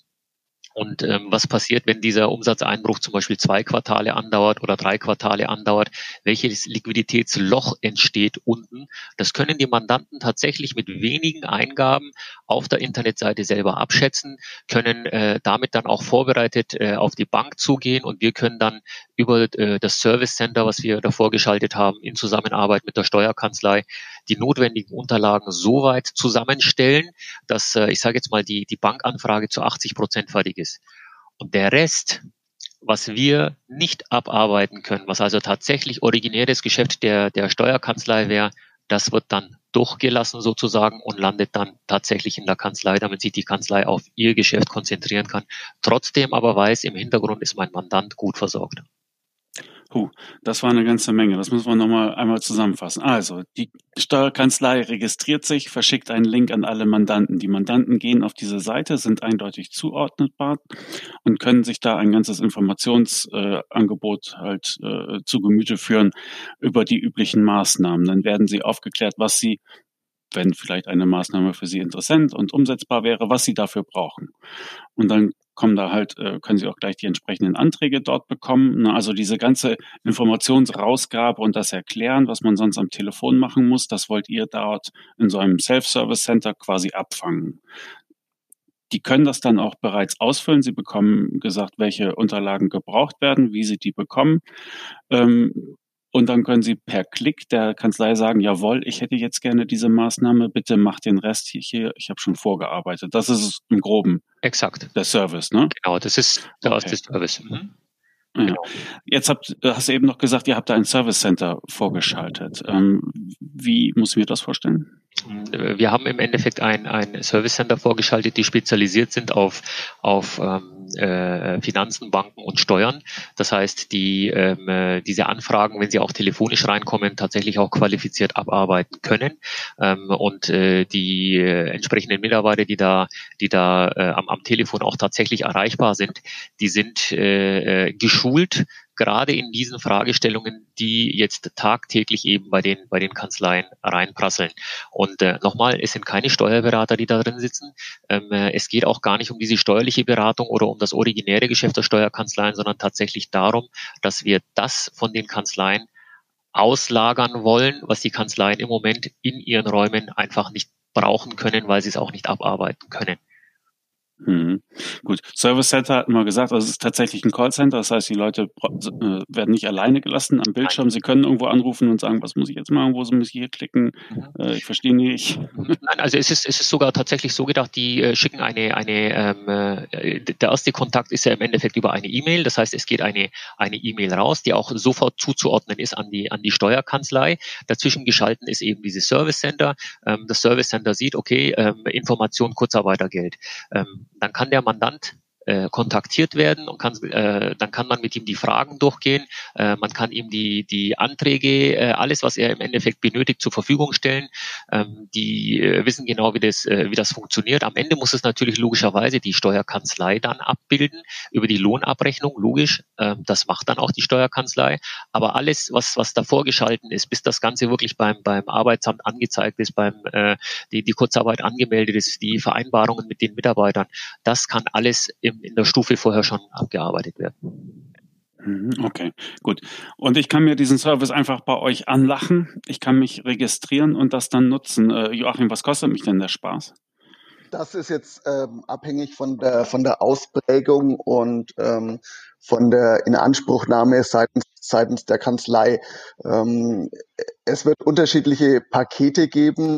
und ähm, was passiert, wenn dieser Umsatzeinbruch zum Beispiel zwei Quartale andauert oder drei Quartale andauert? Welches Liquiditätsloch entsteht unten? Das können die Mandanten tatsächlich mit wenigen Eingaben auf der Internetseite selber abschätzen, können äh, damit dann auch vorbereitet äh, auf die Bank zugehen und wir können dann über äh, das Service Center, was wir davor geschaltet haben, in Zusammenarbeit mit der Steuerkanzlei, die notwendigen Unterlagen so weit zusammenstellen, dass äh, ich sage jetzt mal die, die Bankanfrage zu 80 Prozent fertig ist. Und der Rest, was wir nicht abarbeiten können, was also tatsächlich originäres Geschäft der, der Steuerkanzlei wäre, das wird dann durchgelassen sozusagen und landet dann tatsächlich in der Kanzlei, damit sich die Kanzlei auf ihr Geschäft konzentrieren kann. Trotzdem aber weiß, im Hintergrund ist mein Mandant gut versorgt. Puh, das war eine ganze Menge. Das müssen wir nochmal einmal zusammenfassen. Also, die Steuerkanzlei registriert sich, verschickt einen Link an alle Mandanten. Die Mandanten gehen auf diese Seite, sind eindeutig zuordnetbar und können sich da ein ganzes Informationsangebot äh, halt äh, zu Gemüte führen über die üblichen Maßnahmen. Dann werden sie aufgeklärt, was sie wenn vielleicht eine Maßnahme für Sie interessant und umsetzbar wäre, was Sie dafür brauchen. Und dann kommen da halt, äh, können Sie auch gleich die entsprechenden Anträge dort bekommen. Also diese ganze Informationsrausgabe und das Erklären, was man sonst am Telefon machen muss, das wollt ihr dort in so einem Self-Service Center quasi abfangen. Die können das dann auch bereits ausfüllen. Sie bekommen gesagt, welche Unterlagen gebraucht werden, wie sie die bekommen. Ähm, und dann können Sie per Klick der Kanzlei sagen, jawohl, ich hätte jetzt gerne diese Maßnahme, bitte mach den Rest hier, ich habe schon vorgearbeitet. Das ist es im Groben. Exakt. Der Service, ne? Genau, das ist der okay. Service. Mhm. Ja. Genau. Jetzt habt, hast du eben noch gesagt, ihr habt da ein Service Center vorgeschaltet. Ähm, wie muss ich mir das vorstellen? Wir haben im Endeffekt ein, ein Service Center vorgeschaltet, die spezialisiert sind auf, auf ähm, äh, Finanzen, Banken und Steuern. Das heißt, die ähm, äh, diese Anfragen, wenn sie auch telefonisch reinkommen, tatsächlich auch qualifiziert abarbeiten können. Ähm, und äh, die äh, entsprechenden Mitarbeiter, die da, die da äh, am, am Telefon auch tatsächlich erreichbar sind, die sind äh, geschult, gerade in diesen Fragestellungen, die jetzt tagtäglich eben bei den, bei den Kanzleien reinprasseln. Und äh, nochmal, es sind keine Steuerberater, die da drin sitzen. Ähm, äh, es geht auch gar nicht um diese steuerliche Beratung oder um das originäre Geschäft der Steuerkanzleien, sondern tatsächlich darum, dass wir das von den Kanzleien auslagern wollen, was die Kanzleien im Moment in ihren Räumen einfach nicht brauchen können, weil sie es auch nicht abarbeiten können. Mhm. Gut, Service Center hatten wir gesagt, also es ist tatsächlich ein Callcenter, das heißt, die Leute äh, werden nicht alleine gelassen am Bildschirm. Sie können irgendwo anrufen und sagen, was muss ich jetzt machen, wo muss ich hier klicken? Mhm. Äh, ich verstehe nicht. Nein, also es ist, es ist sogar tatsächlich so gedacht, die äh, schicken eine, eine ähm, äh, der erste Kontakt ist ja im Endeffekt über eine E-Mail, das heißt, es geht eine eine E-Mail raus, die auch sofort zuzuordnen ist an die an die Steuerkanzlei. Dazwischen geschalten ist eben dieses Service Center. Ähm, das Service Center sieht, okay, ähm, Information Kurzarbeitergeld. Ähm, dann kann der Mandant äh, kontaktiert werden und kann, äh, dann kann man mit ihm die Fragen durchgehen, äh, man kann ihm die, die Anträge, äh, alles, was er im Endeffekt benötigt, zur Verfügung stellen. Ähm, die äh, wissen genau, wie das, äh, wie das funktioniert. Am Ende muss es natürlich logischerweise die Steuerkanzlei dann abbilden über die Lohnabrechnung, logisch. Ähm, das macht dann auch die Steuerkanzlei. Aber alles, was, was davor geschalten ist, bis das Ganze wirklich beim, beim Arbeitsamt angezeigt ist, beim äh, die, die Kurzarbeit angemeldet ist, die Vereinbarungen mit den Mitarbeitern, das kann alles im in, in der Stufe vorher schon abgearbeitet werden. Mhm, okay, gut. Und ich kann mir diesen Service einfach bei euch anlachen. Ich kann mich registrieren und das dann nutzen. Äh, Joachim, was kostet mich denn der Spaß? Das ist jetzt ähm, abhängig von der von der Ausprägung und ähm, von der Inanspruchnahme seitens seitens der Kanzlei. Ähm, es wird unterschiedliche Pakete geben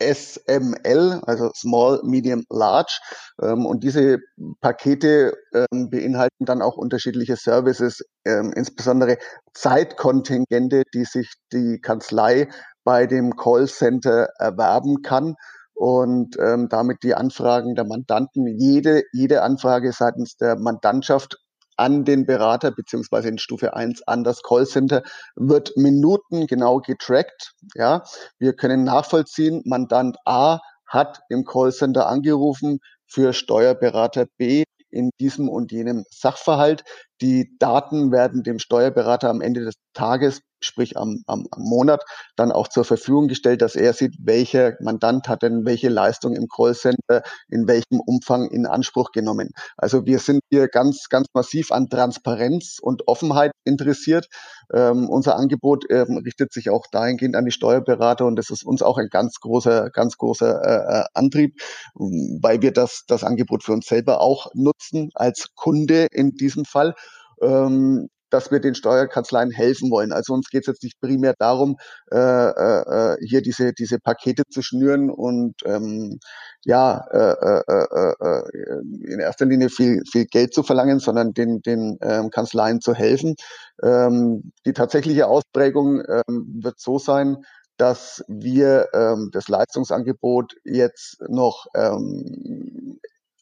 SML, also Small, Medium, Large. Ähm, und diese Pakete ähm, beinhalten dann auch unterschiedliche Services, ähm, insbesondere Zeitkontingente, die sich die Kanzlei bei dem Callcenter erwerben kann und damit die Anfragen der Mandanten, jede, jede Anfrage seitens der Mandantschaft an den Berater beziehungsweise in Stufe 1 an das Callcenter wird minutengenau getrackt. Ja, wir können nachvollziehen, Mandant A hat im Callcenter angerufen für Steuerberater B in diesem und jenem Sachverhalt. Die Daten werden dem Steuerberater am Ende des Tages sprich am, am, am Monat, dann auch zur Verfügung gestellt, dass er sieht, welcher Mandant hat denn welche Leistung im Callcenter in welchem Umfang in Anspruch genommen. Also wir sind hier ganz, ganz massiv an Transparenz und Offenheit interessiert. Ähm, unser Angebot ähm, richtet sich auch dahingehend an die Steuerberater und das ist uns auch ein ganz großer, ganz großer äh, äh Antrieb, weil wir das, das Angebot für uns selber auch nutzen als Kunde in diesem Fall. Ähm, dass wir den Steuerkanzleien helfen wollen. Also uns geht es jetzt nicht primär darum, äh, äh, hier diese, diese Pakete zu schnüren und ähm, ja, äh, äh, äh, äh, in erster Linie viel, viel Geld zu verlangen, sondern den, den ähm, Kanzleien zu helfen. Ähm, die tatsächliche Ausprägung ähm, wird so sein, dass wir ähm, das Leistungsangebot jetzt noch ähm,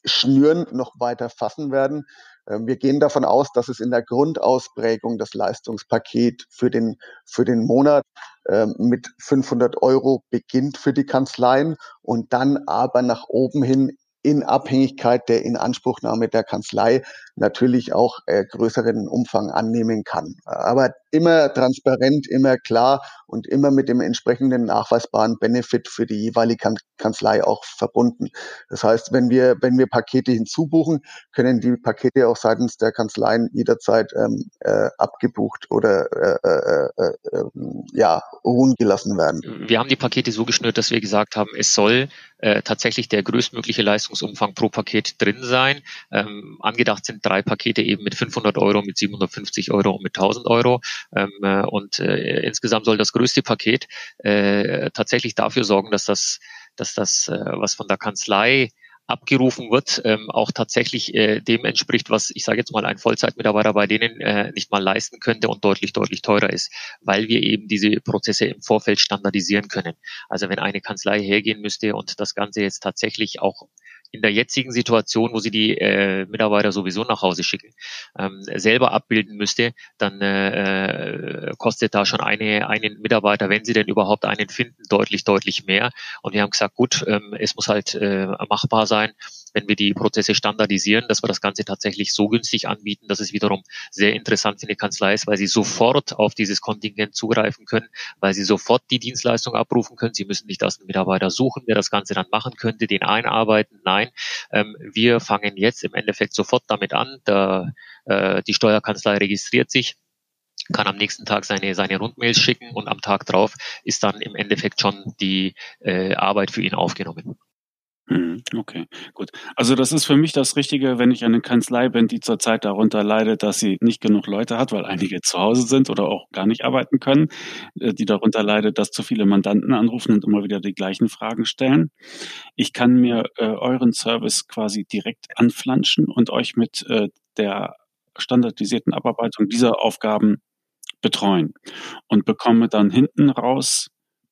schnüren, noch weiter fassen werden. Ähm, wir gehen davon aus, dass es in der Grundausprägung das Leistungspaket für den, für den Monat ähm, mit 500 Euro beginnt für die Kanzleien und dann aber nach oben hin in Abhängigkeit der Inanspruchnahme der Kanzlei natürlich auch äh, größeren Umfang annehmen kann. Aber immer transparent, immer klar und immer mit dem entsprechenden nachweisbaren Benefit für die jeweilige Kanzlei auch verbunden. Das heißt, wenn wir, wenn wir Pakete hinzubuchen, können die Pakete auch seitens der Kanzleien jederzeit ähm, äh, abgebucht oder äh, äh, äh, ähm, ja, ruhen gelassen werden. Wir haben die Pakete so geschnürt, dass wir gesagt haben, es soll äh, tatsächlich der größtmögliche Leistungsumfang pro Paket drin sein. Ähm, angedacht sind drei Pakete eben mit 500 Euro, mit 750 Euro und mit 1000 Euro. Ähm, äh, und äh, insgesamt soll das größte Paket äh, tatsächlich dafür sorgen, dass das, dass das, äh, was von der Kanzlei abgerufen wird, ähm, auch tatsächlich äh, dem entspricht, was ich sage jetzt mal ein Vollzeitmitarbeiter bei denen äh, nicht mal leisten könnte und deutlich, deutlich teurer ist, weil wir eben diese Prozesse im Vorfeld standardisieren können. Also wenn eine Kanzlei hergehen müsste und das Ganze jetzt tatsächlich auch in der jetzigen Situation, wo sie die äh, Mitarbeiter sowieso nach Hause schicken, ähm, selber abbilden müsste, dann äh, kostet da schon eine, einen Mitarbeiter, wenn sie denn überhaupt einen finden, deutlich, deutlich mehr. Und wir haben gesagt, gut, ähm, es muss halt äh, machbar sein, wenn wir die Prozesse standardisieren, dass wir das Ganze tatsächlich so günstig anbieten, dass es wiederum sehr interessant für eine Kanzlei ist, weil sie sofort auf dieses Kontingent zugreifen können, weil sie sofort die Dienstleistung abrufen können. Sie müssen nicht erst einen Mitarbeiter suchen, der das Ganze dann machen könnte, den einarbeiten. Nein, ähm, wir fangen jetzt im Endeffekt sofort damit an. Der, äh, die Steuerkanzlei registriert sich kann am nächsten Tag seine, seine Rundmails schicken und am Tag drauf ist dann im Endeffekt schon die äh, Arbeit für ihn aufgenommen. Mhm, okay, gut. Also das ist für mich das Richtige, wenn ich eine Kanzlei bin, die zurzeit darunter leidet, dass sie nicht genug Leute hat, weil einige zu Hause sind oder auch gar nicht arbeiten können, äh, die darunter leidet, dass zu viele Mandanten anrufen und immer wieder die gleichen Fragen stellen. Ich kann mir äh, euren Service quasi direkt anflanschen und euch mit äh, der standardisierten Abarbeitung dieser Aufgaben betreuen und bekomme dann hinten raus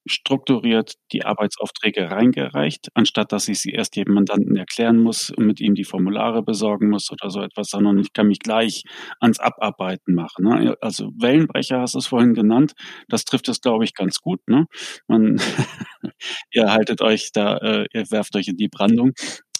strukturiert die Arbeitsaufträge reingereicht, anstatt dass ich sie erst jedem Mandanten erklären muss und mit ihm die Formulare besorgen muss oder so etwas, sondern ich kann mich gleich ans Abarbeiten machen. Ne? Also Wellenbrecher hast du es vorhin genannt, das trifft es, glaube ich, ganz gut. Ne? Man, ihr haltet euch da, äh, ihr werft euch in die Brandung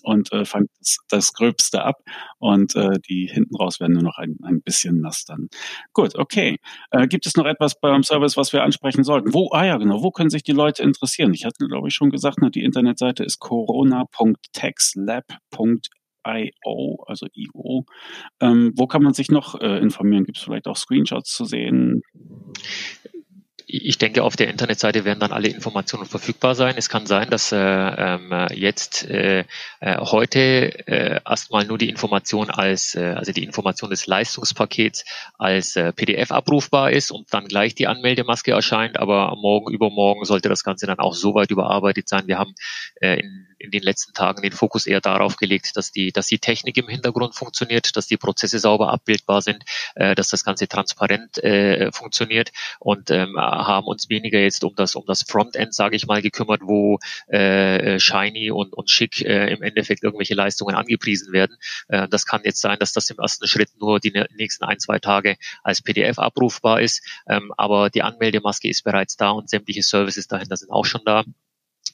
und äh, fangt das, das Gröbste ab und äh, die hinten raus werden nur noch ein, ein bisschen nass dann. Gut, okay. Äh, gibt es noch etwas beim Service, was wir ansprechen sollten? Wo, ah ja, genau, wo können sich die Leute interessieren? Ich hatte, glaube ich, schon gesagt, ne, die Internetseite ist corona.textlab.io, also IO. Ähm, wo kann man sich noch äh, informieren? Gibt es vielleicht auch Screenshots zu sehen? Ich denke, auf der Internetseite werden dann alle Informationen verfügbar sein. Es kann sein, dass äh, äh, jetzt äh, äh, heute äh, erstmal nur die Information als, äh, also die Information des Leistungspakets als äh, PDF abrufbar ist und dann gleich die Anmeldemaske erscheint. Aber morgen, übermorgen sollte das Ganze dann auch so weit überarbeitet sein. Wir haben äh, in in den letzten Tagen den Fokus eher darauf gelegt, dass die, dass die Technik im Hintergrund funktioniert, dass die Prozesse sauber abbildbar sind, äh, dass das Ganze transparent äh, funktioniert und ähm, haben uns weniger jetzt um das, um das Frontend, sage ich mal, gekümmert, wo äh, shiny und, und schick äh, im Endeffekt irgendwelche Leistungen angepriesen werden. Äh, das kann jetzt sein, dass das im ersten Schritt nur die nächsten ein, zwei Tage als PDF abrufbar ist, ähm, aber die Anmeldemaske ist bereits da und sämtliche Services dahinter sind auch schon da.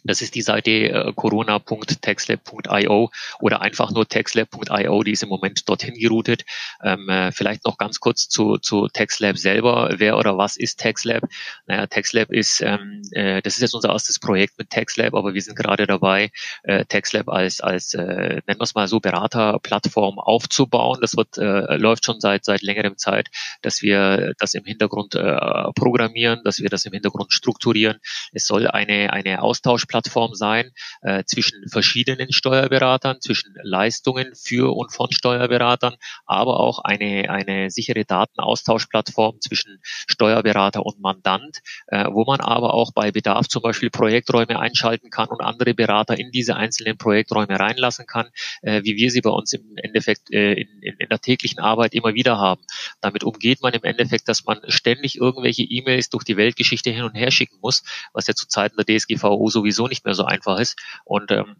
Das ist die Seite äh, corona.textlab.io oder einfach nur textlab.io, die ist im Moment dorthin geroutet. Ähm, äh, vielleicht noch ganz kurz zu, zu TextLab selber. Wer oder was ist TextLab? Naja, TextLab ist, ähm, äh, das ist jetzt unser erstes Projekt mit TextLab, aber wir sind gerade dabei, äh, TextLab als, als äh, nennen wir es mal so, Beraterplattform aufzubauen. Das wird, äh, läuft schon seit, seit längerem Zeit, dass wir das im Hintergrund äh, programmieren, dass wir das im Hintergrund strukturieren. Es soll eine, eine Austausch Plattform sein äh, zwischen verschiedenen Steuerberatern, zwischen Leistungen für und von Steuerberatern, aber auch eine, eine sichere Datenaustauschplattform zwischen Steuerberater und Mandant, äh, wo man aber auch bei Bedarf zum Beispiel Projekträume einschalten kann und andere Berater in diese einzelnen Projekträume reinlassen kann, äh, wie wir sie bei uns im Endeffekt äh, in, in, in der täglichen Arbeit immer wieder haben. Damit umgeht man im Endeffekt, dass man ständig irgendwelche E-Mails durch die Weltgeschichte hin und her schicken muss, was ja zu Zeiten der DSGVO sowieso sowieso nicht mehr so einfach ist. Und ähm,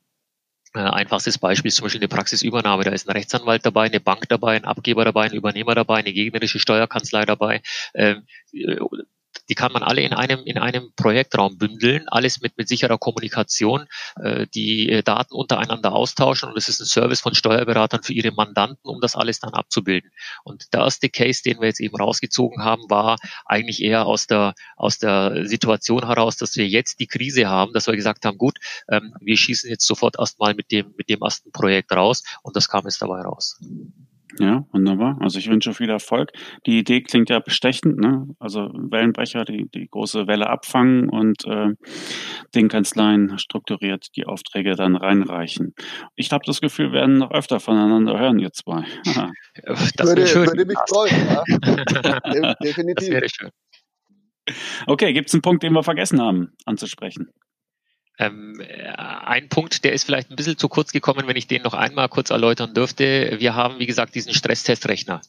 äh, einfachstes Beispiel ist zum Beispiel eine Praxisübernahme. Da ist ein Rechtsanwalt dabei, eine Bank dabei, ein Abgeber dabei, ein Übernehmer dabei, eine gegnerische Steuerkanzlei dabei. Ähm, äh, die kann man alle in einem, in einem Projektraum bündeln, alles mit, mit sicherer Kommunikation, äh, die äh, Daten untereinander austauschen und es ist ein Service von Steuerberatern für ihre Mandanten, um das alles dann abzubilden. Und der erste Case, den wir jetzt eben rausgezogen haben, war eigentlich eher aus der, aus der Situation heraus, dass wir jetzt die Krise haben, dass wir gesagt haben, gut, ähm, wir schießen jetzt sofort erstmal mit dem, mit dem ersten Projekt raus und das kam jetzt dabei raus. Ja, wunderbar. Also ich wünsche viel Erfolg. Die Idee klingt ja bestechend, ne? Also Wellenbrecher, die, die große Welle abfangen und äh, den Kanzleien strukturiert die Aufträge dann reinreichen. Ich habe das Gefühl, wir werden noch öfter voneinander hören, ihr zwei. das würde, schön. würde mich freuen, ja. Definitiv. Das wäre schön. Okay, gibt es einen Punkt, den wir vergessen haben anzusprechen? Ähm, ein Punkt, der ist vielleicht ein bisschen zu kurz gekommen, wenn ich den noch einmal kurz erläutern dürfte. Wir haben, wie gesagt, diesen Stresstestrechner.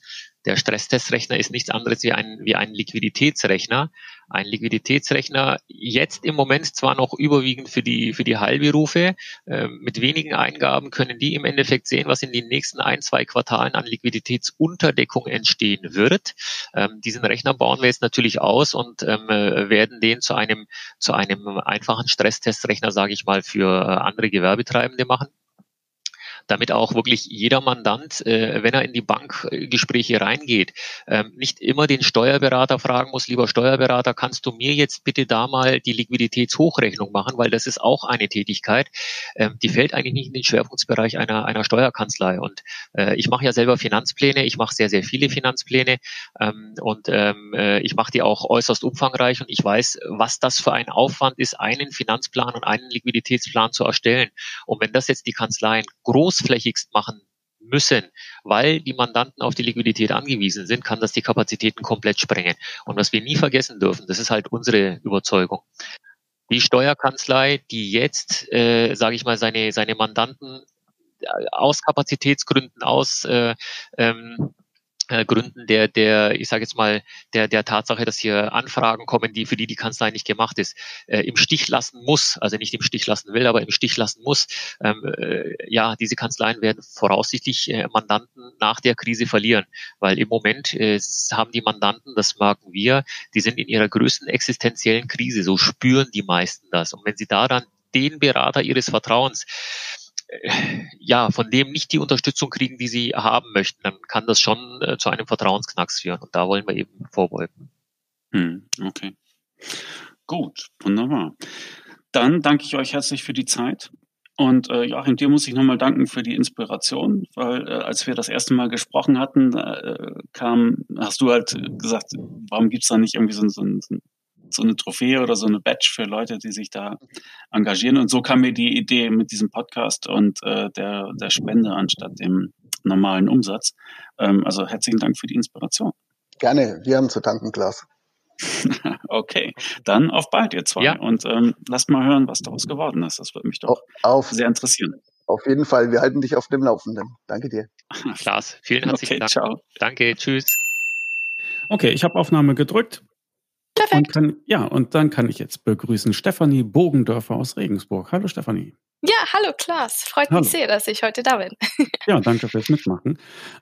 Der Stresstestrechner ist nichts anderes wie ein, wie ein Liquiditätsrechner. Ein Liquiditätsrechner jetzt im Moment zwar noch überwiegend für die, für die Heilberufe. Äh, mit wenigen Eingaben können die im Endeffekt sehen, was in den nächsten ein, zwei Quartalen an Liquiditätsunterdeckung entstehen wird. Ähm, diesen Rechner bauen wir jetzt natürlich aus und ähm, werden den zu einem, zu einem einfachen Stresstestrechner, sage ich mal, für äh, andere Gewerbetreibende machen damit auch wirklich jeder Mandant, äh, wenn er in die Bankgespräche reingeht, ähm, nicht immer den Steuerberater fragen muss, lieber Steuerberater, kannst du mir jetzt bitte da mal die Liquiditätshochrechnung machen, weil das ist auch eine Tätigkeit, ähm, die fällt eigentlich nicht in den Schwerpunktsbereich einer, einer Steuerkanzlei. Und äh, ich mache ja selber Finanzpläne, ich mache sehr, sehr viele Finanzpläne ähm, und ähm, äh, ich mache die auch äußerst umfangreich und ich weiß, was das für ein Aufwand ist, einen Finanzplan und einen Liquiditätsplan zu erstellen. Und wenn das jetzt die Kanzleien groß großflächigst machen müssen, weil die Mandanten auf die Liquidität angewiesen sind, kann das die Kapazitäten komplett sprengen. Und was wir nie vergessen dürfen, das ist halt unsere Überzeugung. Die Steuerkanzlei, die jetzt, äh, sage ich mal, seine, seine Mandanten äh, aus Kapazitätsgründen, aus äh, ähm, äh, Gründen der, der, ich sage jetzt mal, der, der Tatsache, dass hier Anfragen kommen, die für die die Kanzlei nicht gemacht ist, äh, im Stich lassen muss, also nicht im Stich lassen will, aber im Stich lassen muss. Ähm, äh, ja, diese Kanzleien werden voraussichtlich äh, Mandanten nach der Krise verlieren, weil im Moment äh, haben die Mandanten, das merken wir, die sind in ihrer größten existenziellen Krise, so spüren die meisten das. Und wenn sie da dann den Berater ihres Vertrauens ja, von dem nicht die Unterstützung kriegen, die sie haben möchten, dann kann das schon äh, zu einem Vertrauensknacks führen. Und da wollen wir eben vorbeugen. Hm, okay. Gut, wunderbar. Dann danke ich euch herzlich für die Zeit. Und äh, Joachim, dir muss ich nochmal danken für die Inspiration, weil äh, als wir das erste Mal gesprochen hatten, äh, kam, hast du halt gesagt, warum gibt's da nicht irgendwie so, so, so so eine Trophäe oder so eine Badge für Leute, die sich da engagieren. Und so kam mir die Idee mit diesem Podcast und äh, der, der Spende anstatt dem normalen Umsatz. Ähm, also herzlichen Dank für die Inspiration. Gerne, wir haben zu danken, Klaas. okay, dann auf bald, ihr zwei. Ja. Und ähm, lasst mal hören, was daraus geworden ist. Das würde mich doch auf, sehr interessieren. Auf jeden Fall, wir halten dich auf dem Laufenden. Danke dir. Klaas, vielen herzlichen okay, Dank. Ciao. Danke, tschüss. Okay, ich habe Aufnahme gedrückt. Perfekt. Und kann, ja, und dann kann ich jetzt begrüßen Stefanie Bogendörfer aus Regensburg. Hallo Stefanie. Ja, hallo Klaas. Freut hallo. mich sehr, dass ich heute da bin. ja, danke fürs Mitmachen.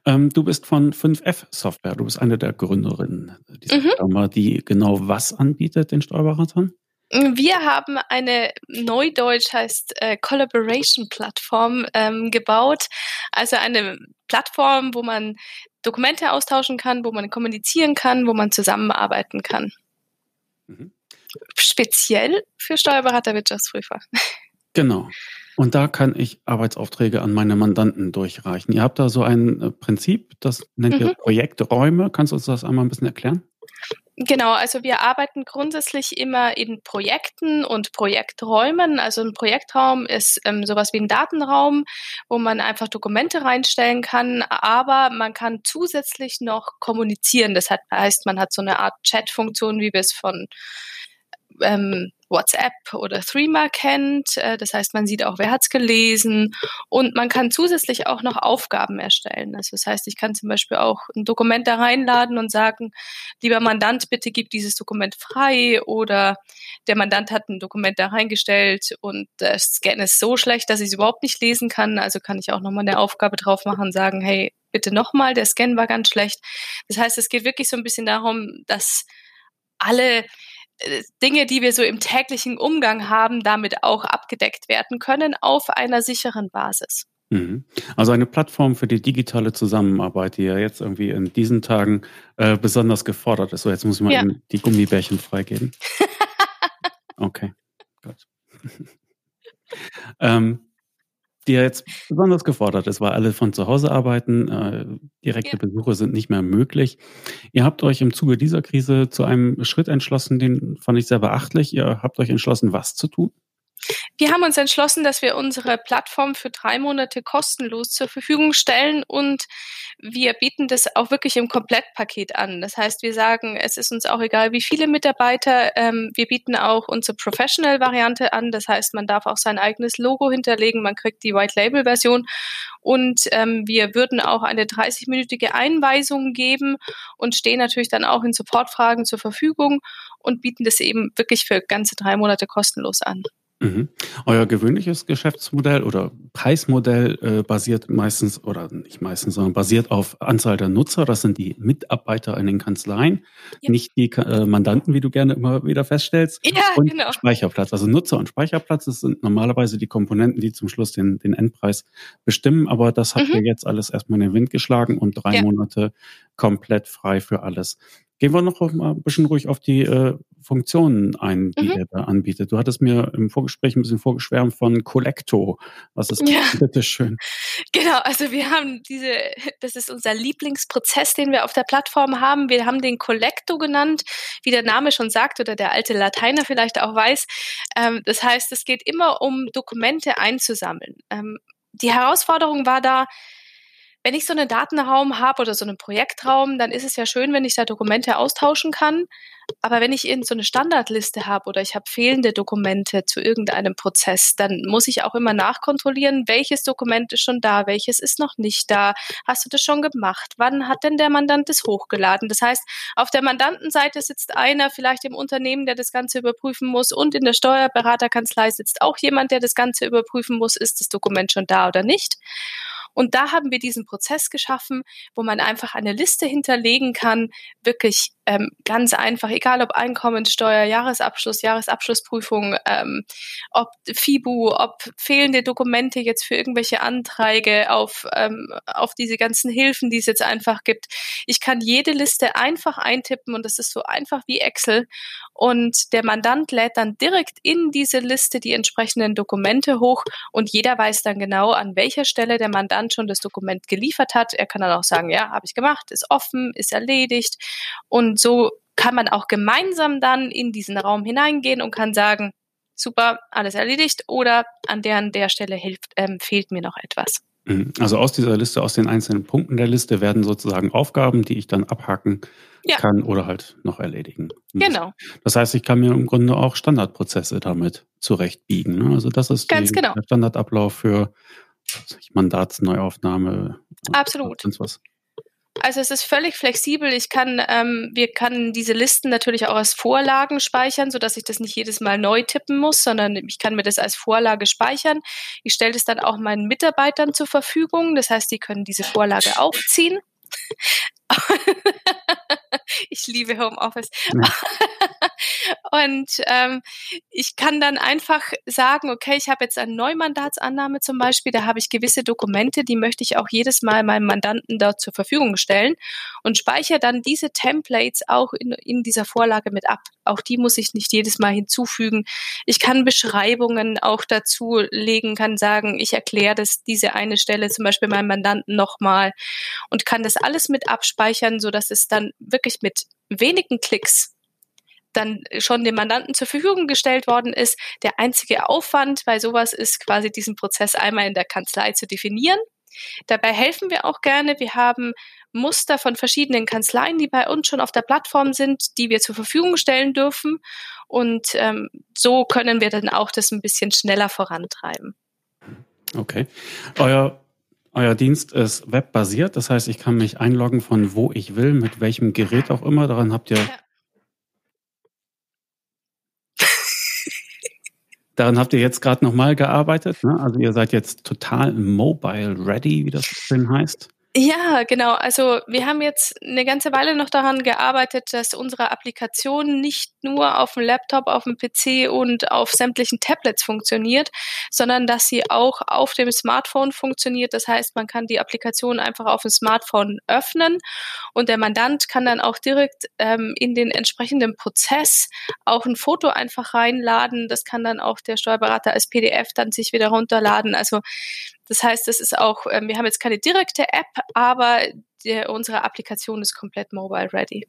Ähm, du bist von 5F Software. Du bist eine der Gründerinnen dieser mhm. Firma, die genau was anbietet den Steuerberatern? Wir haben eine Neudeutsch heißt äh, Collaboration Plattform ähm, gebaut. Also eine Plattform, wo man Dokumente austauschen kann, wo man kommunizieren kann, wo man zusammenarbeiten kann. Mhm. Speziell für Steuerberater, Wirtschaftsprüfer. Genau. Und da kann ich Arbeitsaufträge an meine Mandanten durchreichen. Ihr habt da so ein äh, Prinzip, das nennt mhm. ihr Projekträume. Kannst du uns das einmal ein bisschen erklären? Genau, also wir arbeiten grundsätzlich immer in Projekten und Projekträumen. Also ein Projektraum ist ähm, sowas wie ein Datenraum, wo man einfach Dokumente reinstellen kann, aber man kann zusätzlich noch kommunizieren. Das heißt, man hat so eine Art Chat-Funktion, wie wir es von ähm, WhatsApp oder Threema kennt. Äh, das heißt, man sieht auch, wer hat's gelesen und man kann zusätzlich auch noch Aufgaben erstellen. Also das heißt, ich kann zum Beispiel auch ein Dokument da reinladen und sagen, lieber Mandant, bitte gib dieses Dokument frei oder der Mandant hat ein Dokument da reingestellt und der Scan ist so schlecht, dass ich es überhaupt nicht lesen kann. Also kann ich auch nochmal eine Aufgabe drauf machen und sagen, hey, bitte nochmal, der Scan war ganz schlecht. Das heißt, es geht wirklich so ein bisschen darum, dass alle äh, Dinge, die wir so im täglichen Umgang haben, damit auch abgedeckt werden können auf einer sicheren Basis. Mhm. Also eine Plattform für die digitale Zusammenarbeit, die ja jetzt irgendwie in diesen Tagen äh, besonders gefordert ist. So, jetzt muss ich mal ja. die Gummibärchen freigeben. okay, gut. ähm, die ja jetzt besonders gefordert ist, weil alle von zu Hause arbeiten, äh, direkte ja. Besuche sind nicht mehr möglich. Ihr habt euch im Zuge dieser Krise zu einem Schritt entschlossen, den fand ich sehr beachtlich. Ihr habt euch entschlossen, was zu tun? Wir haben uns entschlossen, dass wir unsere Plattform für drei Monate kostenlos zur Verfügung stellen und wir bieten das auch wirklich im Komplettpaket an. Das heißt, wir sagen, es ist uns auch egal, wie viele Mitarbeiter. Ähm, wir bieten auch unsere Professional-Variante an. Das heißt, man darf auch sein eigenes Logo hinterlegen, man kriegt die White-Label-Version und ähm, wir würden auch eine 30-minütige Einweisung geben und stehen natürlich dann auch in Supportfragen zur Verfügung und bieten das eben wirklich für ganze drei Monate kostenlos an. Mhm. Euer gewöhnliches Geschäftsmodell oder Preismodell äh, basiert meistens, oder nicht meistens, sondern basiert auf Anzahl der Nutzer. Das sind die Mitarbeiter in den Kanzleien, ja. nicht die äh, Mandanten, wie du gerne immer wieder feststellst. Ja, und genau. Speicherplatz. Also Nutzer und Speicherplatz, das sind normalerweise die Komponenten, die zum Schluss den, den Endpreis bestimmen. Aber das habt mhm. ihr jetzt alles erstmal in den Wind geschlagen und drei ja. Monate komplett frei für alles. Gehen wir noch mal ein bisschen ruhig auf die äh, Funktionen ein, die mhm. er da anbietet. Du hattest mir im Vorgespräch ein bisschen vorgeschwärmt von Collecto. Was ist ja. bitte schön? Genau, also wir haben diese, das ist unser Lieblingsprozess, den wir auf der Plattform haben. Wir haben den Collecto genannt, wie der Name schon sagt oder der alte Lateiner vielleicht auch weiß. Ähm, das heißt, es geht immer um Dokumente einzusammeln. Ähm, die Herausforderung war da, wenn ich so einen Datenraum habe oder so einen Projektraum, dann ist es ja schön, wenn ich da Dokumente austauschen kann. Aber wenn ich irgend so eine Standardliste habe oder ich habe fehlende Dokumente zu irgendeinem Prozess, dann muss ich auch immer nachkontrollieren, welches Dokument ist schon da, welches ist noch nicht da. Hast du das schon gemacht? Wann hat denn der Mandant das hochgeladen? Das heißt, auf der Mandantenseite sitzt einer vielleicht im Unternehmen, der das Ganze überprüfen muss und in der Steuerberaterkanzlei sitzt auch jemand, der das Ganze überprüfen muss, ist das Dokument schon da oder nicht. Und da haben wir diesen Prozess geschaffen, wo man einfach eine Liste hinterlegen kann, wirklich ähm, ganz einfach, egal ob Einkommensteuer, Jahresabschluss, Jahresabschlussprüfung, ähm, ob FIBU, ob fehlende Dokumente jetzt für irgendwelche Anträge auf, ähm, auf diese ganzen Hilfen, die es jetzt einfach gibt. Ich kann jede Liste einfach eintippen und das ist so einfach wie Excel. Und der Mandant lädt dann direkt in diese Liste die entsprechenden Dokumente hoch und jeder weiß dann genau, an welcher Stelle der Mandant schon das Dokument geliefert hat. Er kann dann auch sagen, ja, habe ich gemacht, ist offen, ist erledigt. Und so kann man auch gemeinsam dann in diesen Raum hineingehen und kann sagen, super, alles erledigt oder an der, an der Stelle hilft, ähm, fehlt mir noch etwas. Mhm. Also aus dieser Liste, aus den einzelnen Punkten der Liste werden sozusagen Aufgaben, die ich dann abhaken ja. kann oder halt noch erledigen. Muss. Genau. Das heißt, ich kann mir im Grunde auch Standardprozesse damit zurechtbiegen. Ne? Also das ist Ganz die, genau. der Standardablauf für Mandatsneuaufnahme. Absolut. Und was. Also es ist völlig flexibel. Ich kann, ähm, wir können diese Listen natürlich auch als Vorlagen speichern, sodass ich das nicht jedes Mal neu tippen muss, sondern ich kann mir das als Vorlage speichern. Ich stelle das dann auch meinen Mitarbeitern zur Verfügung. Das heißt, die können diese Vorlage aufziehen. ich liebe Homeoffice. Ja. Und ähm, ich kann dann einfach sagen, okay, ich habe jetzt eine Neumandatsannahme zum Beispiel, da habe ich gewisse Dokumente, die möchte ich auch jedes Mal meinem Mandanten dort zur Verfügung stellen und speichere dann diese Templates auch in, in dieser Vorlage mit ab. Auch die muss ich nicht jedes Mal hinzufügen. Ich kann Beschreibungen auch dazu legen, kann sagen, ich erkläre das, diese eine Stelle zum Beispiel meinem Mandanten nochmal und kann das alles mit abspeichern, so dass es dann wirklich mit wenigen Klicks dann schon dem Mandanten zur Verfügung gestellt worden ist. Der einzige Aufwand bei sowas ist quasi diesen Prozess einmal in der Kanzlei zu definieren. Dabei helfen wir auch gerne. Wir haben Muster von verschiedenen Kanzleien, die bei uns schon auf der Plattform sind, die wir zur Verfügung stellen dürfen. Und ähm, so können wir dann auch das ein bisschen schneller vorantreiben. Okay. Euer, euer Dienst ist webbasiert, das heißt, ich kann mich einloggen von wo ich will, mit welchem Gerät auch immer. Daran habt ihr ja. Daran habt ihr jetzt gerade nochmal gearbeitet. Ne? Also ihr seid jetzt total mobile ready, wie das schön heißt. Ja, genau. Also wir haben jetzt eine ganze Weile noch daran gearbeitet, dass unsere Applikation nicht nur auf dem Laptop, auf dem PC und auf sämtlichen Tablets funktioniert, sondern dass sie auch auf dem Smartphone funktioniert. Das heißt, man kann die Applikation einfach auf dem Smartphone öffnen und der Mandant kann dann auch direkt ähm, in den entsprechenden Prozess auch ein Foto einfach reinladen. Das kann dann auch der Steuerberater als PDF dann sich wieder runterladen. Also das heißt, es ist auch, ähm, wir haben jetzt keine direkte App, aber der, unsere Applikation ist komplett mobile ready.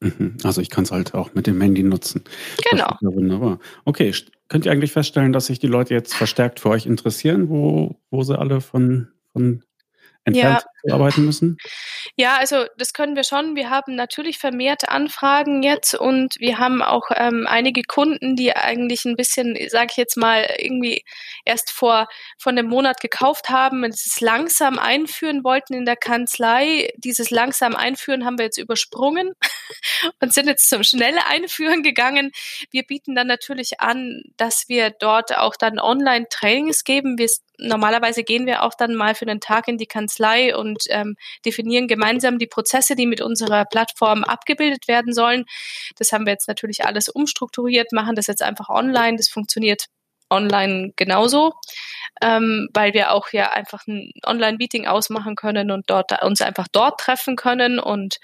Mhm. Also ich kann es halt auch mit dem Handy nutzen. Genau. Wunderbar. Okay, könnt ihr eigentlich feststellen, dass sich die Leute jetzt verstärkt für euch interessieren, wo, wo sie alle von, von entfernt ja. arbeiten müssen? Ja, also das können wir schon. Wir haben natürlich vermehrt Anfragen jetzt und wir haben auch ähm, einige Kunden, die eigentlich ein bisschen, sage ich jetzt mal, irgendwie erst vor von einem Monat gekauft haben und es langsam einführen wollten in der Kanzlei. Dieses langsam einführen haben wir jetzt übersprungen und sind jetzt zum schnelle Einführen gegangen. Wir bieten dann natürlich an, dass wir dort auch dann Online-Trainings geben. Wir normalerweise gehen wir auch dann mal für einen Tag in die Kanzlei und ähm, definieren gemeinsam die Prozesse, die mit unserer Plattform abgebildet werden sollen. Das haben wir jetzt natürlich alles umstrukturiert, machen das jetzt einfach online. Das funktioniert online genauso, ähm, weil wir auch ja einfach ein Online-Meeting ausmachen können und dort uns einfach dort treffen können und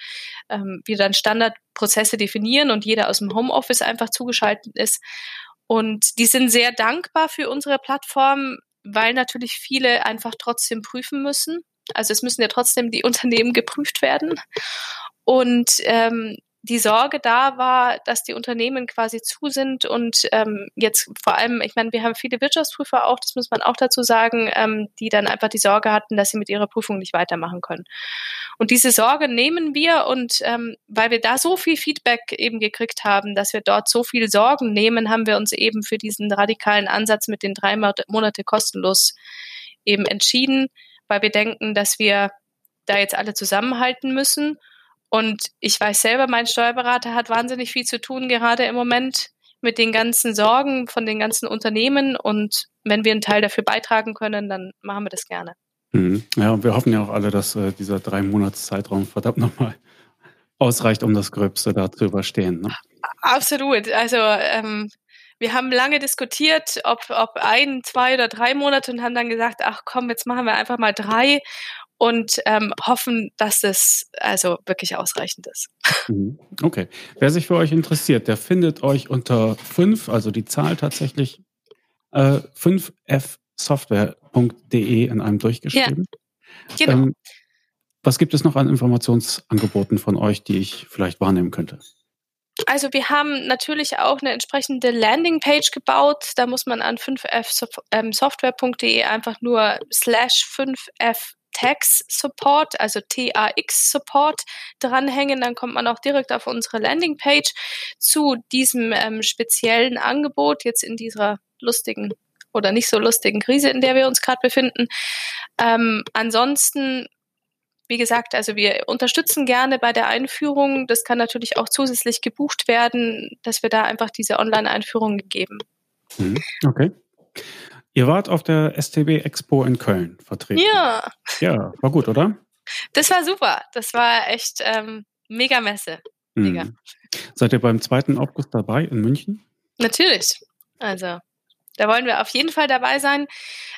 ähm, wir dann Standardprozesse definieren und jeder aus dem Homeoffice einfach zugeschaltet ist. Und die sind sehr dankbar für unsere Plattform, weil natürlich viele einfach trotzdem prüfen müssen. Also es müssen ja trotzdem die Unternehmen geprüft werden. Und ähm, die Sorge da war, dass die Unternehmen quasi zu sind und ähm, jetzt vor allem, ich meine, wir haben viele Wirtschaftsprüfer auch, das muss man auch dazu sagen, ähm, die dann einfach die Sorge hatten, dass sie mit ihrer Prüfung nicht weitermachen können. Und diese Sorge nehmen wir und ähm, weil wir da so viel Feedback eben gekriegt haben, dass wir dort so viel Sorgen nehmen, haben wir uns eben für diesen radikalen Ansatz mit den drei Monate kostenlos eben entschieden, weil wir denken, dass wir da jetzt alle zusammenhalten müssen und ich weiß selber, mein Steuerberater hat wahnsinnig viel zu tun, gerade im Moment mit den ganzen Sorgen von den ganzen Unternehmen. Und wenn wir einen Teil dafür beitragen können, dann machen wir das gerne. Mhm. Ja, und wir hoffen ja auch alle, dass äh, dieser drei Monats Zeitraum verdammt nochmal ausreicht, um das Gröbste da zu überstehen. Ne? Absolut. Also ähm, wir haben lange diskutiert, ob, ob ein, zwei oder drei Monate und haben dann gesagt, ach komm, jetzt machen wir einfach mal drei und ähm, hoffen, dass es also wirklich ausreichend ist. Mhm. Okay. Wer sich für euch interessiert, der findet euch unter 5, also die Zahl tatsächlich, äh, 5fsoftware.de in einem durchgeschrieben. Ja, genau. Ähm, was gibt es noch an Informationsangeboten von euch, die ich vielleicht wahrnehmen könnte? Also wir haben natürlich auch eine entsprechende Landingpage gebaut. Da muss man an 5fsoftware.de ähm, einfach nur slash 5f Tax Support, also TAX Support dranhängen. Dann kommt man auch direkt auf unsere Landingpage zu diesem ähm, speziellen Angebot jetzt in dieser lustigen oder nicht so lustigen Krise, in der wir uns gerade befinden. Ähm, ansonsten wie gesagt, also wir unterstützen gerne bei der Einführung. Das kann natürlich auch zusätzlich gebucht werden, dass wir da einfach diese Online-Einführung geben. Mhm. Okay. Ihr wart auf der STB Expo in Köln vertreten. Ja. Ja, war gut, oder? Das war super. Das war echt ähm, mega Messe. Mega. Mhm. Seid ihr beim 2. August dabei in München? Natürlich. Also, da wollen wir auf jeden Fall dabei sein.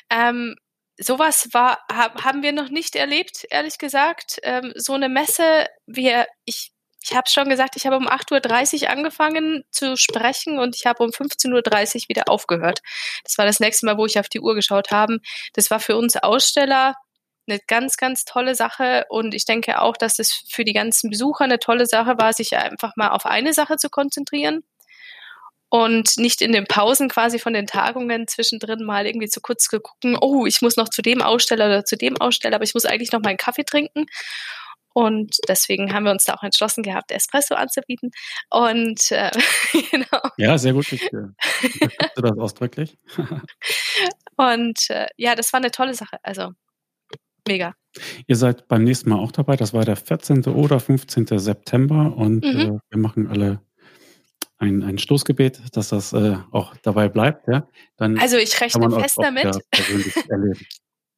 Ähm, sowas war, haben wir noch nicht erlebt, ehrlich gesagt. Ähm, so eine Messe, wir, ich, ich habe schon gesagt, ich habe um 8.30 Uhr angefangen zu sprechen und ich habe um 15.30 Uhr wieder aufgehört. Das war das nächste Mal, wo ich auf die Uhr geschaut habe. Das war für uns Aussteller eine ganz, ganz tolle Sache und ich denke auch, dass das für die ganzen Besucher eine tolle Sache war, sich einfach mal auf eine Sache zu konzentrieren und nicht in den Pausen quasi von den Tagungen zwischendrin mal irgendwie zu kurz gucken, oh, ich muss noch zu dem Aussteller oder zu dem Aussteller, aber ich muss eigentlich noch meinen Kaffee trinken. Und deswegen haben wir uns da auch entschlossen gehabt, Espresso anzubieten. Und äh, genau. Ja, sehr gut. Ich äh, das ausdrücklich. und äh, ja, das war eine tolle Sache. Also mega. Ihr seid beim nächsten Mal auch dabei. Das war der 14. oder 15. September und mhm. äh, wir machen alle ein, ein Stoßgebet, dass das äh, auch dabei bleibt. Ja? Dann also ich rechne fest damit.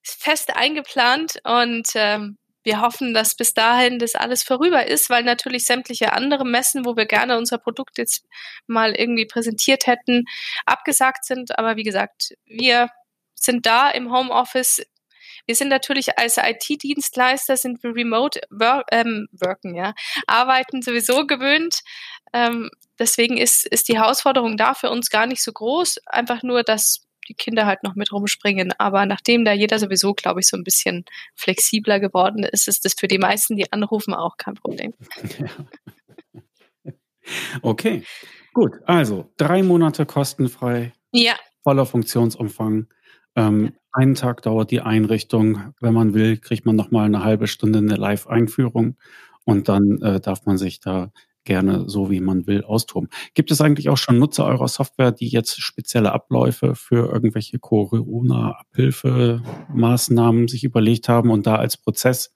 fest eingeplant und ähm, wir hoffen, dass bis dahin das alles vorüber ist, weil natürlich sämtliche andere Messen, wo wir gerne unser Produkt jetzt mal irgendwie präsentiert hätten, abgesagt sind. Aber wie gesagt, wir sind da im Homeoffice. Wir sind natürlich als IT-Dienstleister sind wir remote work, ähm, worken, ja, arbeiten sowieso gewöhnt. Ähm, deswegen ist, ist die Herausforderung da für uns gar nicht so groß. Einfach nur, dass die Kinder halt noch mit rumspringen. Aber nachdem da jeder sowieso, glaube ich, so ein bisschen flexibler geworden ist, ist das für die meisten, die anrufen, auch kein Problem. Okay, gut. Also drei Monate kostenfrei. Ja. Voller Funktionsumfang. Ähm, einen Tag dauert die Einrichtung. Wenn man will, kriegt man noch mal eine halbe Stunde eine Live-Einführung und dann äh, darf man sich da gerne so wie man will austoben. Gibt es eigentlich auch schon Nutzer eurer Software, die jetzt spezielle Abläufe für irgendwelche Corona-Abhilfemaßnahmen sich überlegt haben und da als Prozess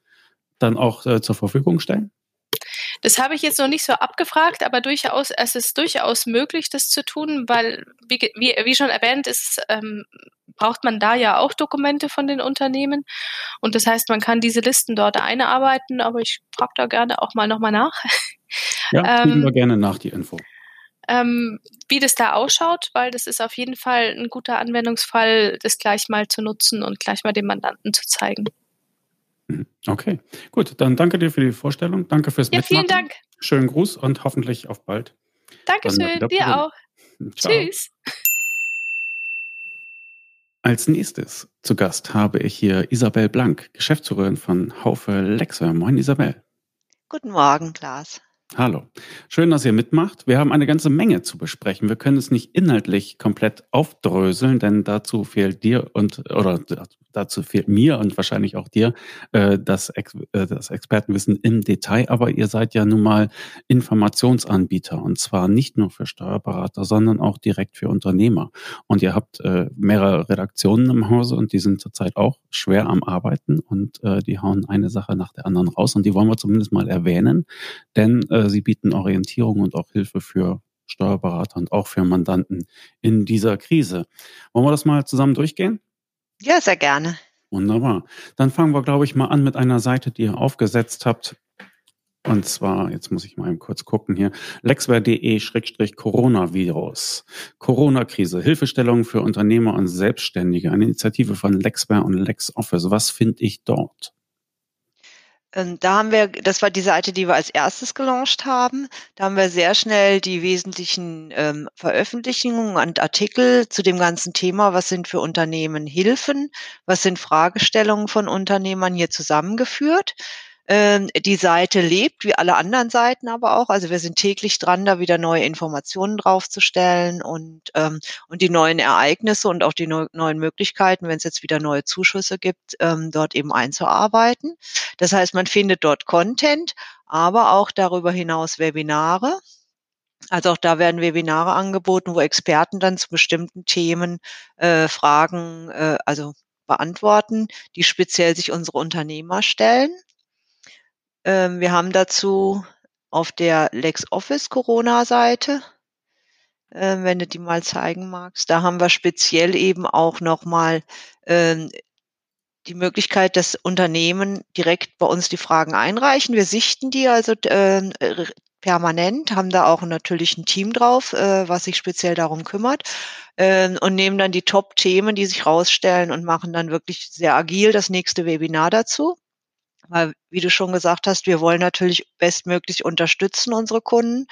dann auch äh, zur Verfügung stellen? Das habe ich jetzt noch nicht so abgefragt, aber durchaus, es ist durchaus möglich, das zu tun, weil, wie, wie, wie schon erwähnt, ist, ähm, braucht man da ja auch Dokumente von den Unternehmen. Und das heißt, man kann diese Listen dort einarbeiten, aber ich frage da gerne auch mal nochmal nach. Ja, ähm, wir gerne nach die Info. Ähm, wie das da ausschaut, weil das ist auf jeden Fall ein guter Anwendungsfall, das gleich mal zu nutzen und gleich mal dem Mandanten zu zeigen. Mhm. Okay, gut. Dann danke dir für die Vorstellung. Danke fürs ja, Mitmachen. Vielen Dank. Schönen Gruß und hoffentlich auf bald. Dankeschön, dir auch. Ciao. Tschüss. Als nächstes zu Gast habe ich hier Isabel Blank, Geschäftsführerin von Haufe Lexer. Moin Isabel. Guten Morgen, Klaas. Hallo. Schön, dass ihr mitmacht. Wir haben eine ganze Menge zu besprechen. Wir können es nicht inhaltlich komplett aufdröseln, denn dazu fehlt dir und oder dazu fehlt mir und wahrscheinlich auch dir äh, das, äh, das Expertenwissen im Detail. Aber ihr seid ja nun mal Informationsanbieter und zwar nicht nur für Steuerberater, sondern auch direkt für Unternehmer. Und ihr habt äh, mehrere Redaktionen im Hause und die sind zurzeit auch schwer am Arbeiten und äh, die hauen eine Sache nach der anderen raus und die wollen wir zumindest mal erwähnen, denn sie bieten Orientierung und auch Hilfe für Steuerberater und auch für Mandanten in dieser Krise. Wollen wir das mal zusammen durchgehen? Ja, sehr gerne. Wunderbar. Dann fangen wir, glaube ich, mal an mit einer Seite, die ihr aufgesetzt habt. Und zwar, jetzt muss ich mal eben kurz gucken hier, lexware.de-coronavirus. Corona-Krise, Hilfestellung für Unternehmer und Selbstständige, eine Initiative von Lexware und LexOffice. Was finde ich dort? Ähm, da haben wir, das war die Seite, die wir als erstes gelauncht haben. Da haben wir sehr schnell die wesentlichen ähm, Veröffentlichungen und Artikel zu dem ganzen Thema, was sind für Unternehmen Hilfen, was sind Fragestellungen von Unternehmern hier zusammengeführt. Ähm, die Seite lebt, wie alle anderen Seiten aber auch. Also wir sind täglich dran, da wieder neue Informationen draufzustellen und, ähm, und die neuen Ereignisse und auch die neu, neuen Möglichkeiten, wenn es jetzt wieder neue Zuschüsse gibt, ähm, dort eben einzuarbeiten. Das heißt, man findet dort Content, aber auch darüber hinaus Webinare. Also auch da werden Webinare angeboten, wo Experten dann zu bestimmten Themen äh, Fragen, äh, also beantworten, die speziell sich unsere Unternehmer stellen. Ähm, wir haben dazu auf der LexOffice Corona-Seite, äh, wenn du die mal zeigen magst, da haben wir speziell eben auch nochmal ähm, die Möglichkeit, dass Unternehmen direkt bei uns die Fragen einreichen. Wir sichten die also äh, permanent, haben da auch natürlich ein Team drauf, äh, was sich speziell darum kümmert äh, und nehmen dann die Top-Themen, die sich rausstellen und machen dann wirklich sehr agil das nächste Webinar dazu. Weil, wie du schon gesagt hast, wir wollen natürlich bestmöglich unterstützen unsere Kunden.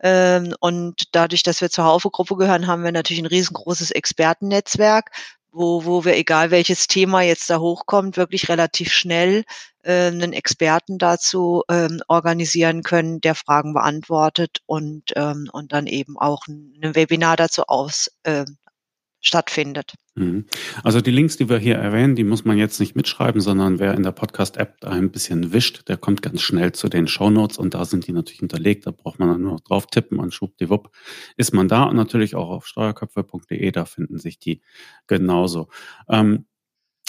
Ähm, und dadurch, dass wir zur Haufe-Gruppe gehören, haben wir natürlich ein riesengroßes Expertennetzwerk, wo, wo wir, egal welches Thema jetzt da hochkommt, wirklich relativ schnell äh, einen Experten dazu ähm, organisieren können, der Fragen beantwortet und, ähm, und dann eben auch ein, Webinar dazu aus, äh, stattfindet. Mhm. Also die Links, die wir hier erwähnen, die muss man jetzt nicht mitschreiben, sondern wer in der Podcast-App ein bisschen wischt, der kommt ganz schnell zu den Shownotes und da sind die natürlich hinterlegt. Da braucht man dann nur noch drauf tippen und schwuppdiwupp ist man da und natürlich auch auf steuerköpfe.de, da finden sich die genauso. Ähm,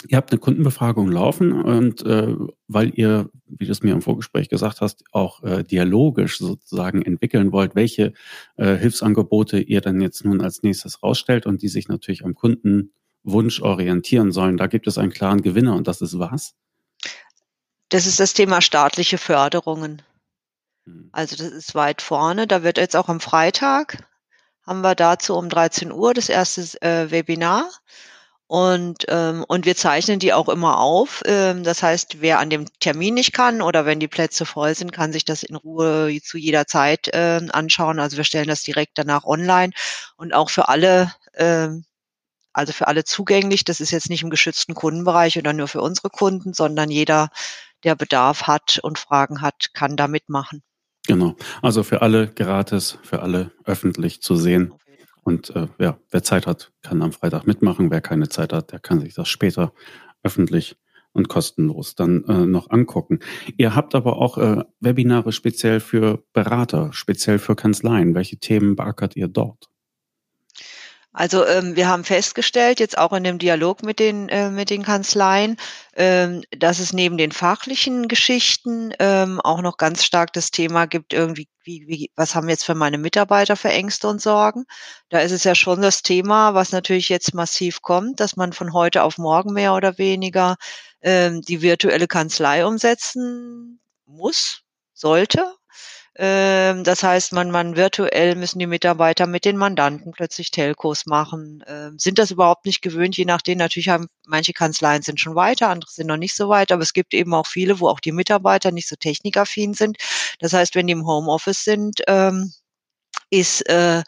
Ihr habt eine Kundenbefragung laufen und äh, weil ihr, wie du es mir im Vorgespräch gesagt hast, auch äh, dialogisch sozusagen entwickeln wollt, welche äh, Hilfsangebote ihr dann jetzt nun als nächstes rausstellt und die sich natürlich am Kundenwunsch orientieren sollen. Da gibt es einen klaren Gewinner und das ist was? Das ist das Thema staatliche Förderungen. Hm. Also das ist weit vorne. Da wird jetzt auch am Freitag haben wir dazu um 13 Uhr das erste äh, Webinar. Und, ähm, und wir zeichnen die auch immer auf. Ähm, das heißt, wer an dem Termin nicht kann oder wenn die Plätze voll sind, kann sich das in Ruhe zu jeder Zeit äh, anschauen. Also wir stellen das direkt danach online und auch für alle, ähm, also für alle zugänglich. Das ist jetzt nicht im geschützten Kundenbereich oder nur für unsere Kunden, sondern jeder, der Bedarf hat und Fragen hat, kann da mitmachen. Genau. Also für alle gratis, für alle öffentlich zu sehen. Und äh, ja, wer Zeit hat, kann am Freitag mitmachen. Wer keine Zeit hat, der kann sich das später öffentlich und kostenlos dann äh, noch angucken. Ihr habt aber auch äh, Webinare speziell für Berater, speziell für Kanzleien. Welche Themen beackert ihr dort? Also ähm, wir haben festgestellt, jetzt auch in dem Dialog mit den, äh, mit den Kanzleien, ähm, dass es neben den fachlichen Geschichten ähm, auch noch ganz stark das Thema gibt, irgendwie, wie, wie, was haben jetzt für meine Mitarbeiter für Ängste und Sorgen? Da ist es ja schon das Thema, was natürlich jetzt massiv kommt, dass man von heute auf morgen mehr oder weniger ähm, die virtuelle Kanzlei umsetzen muss, sollte, ähm, das heißt, man, man virtuell müssen die Mitarbeiter mit den Mandanten plötzlich Telcos machen. Ähm, sind das überhaupt nicht gewöhnt, je nachdem. Natürlich haben manche Kanzleien sind schon weiter, andere sind noch nicht so weit, aber es gibt eben auch viele, wo auch die Mitarbeiter nicht so technikaffin sind. Das heißt, wenn die im Homeoffice sind, ähm, ist äh,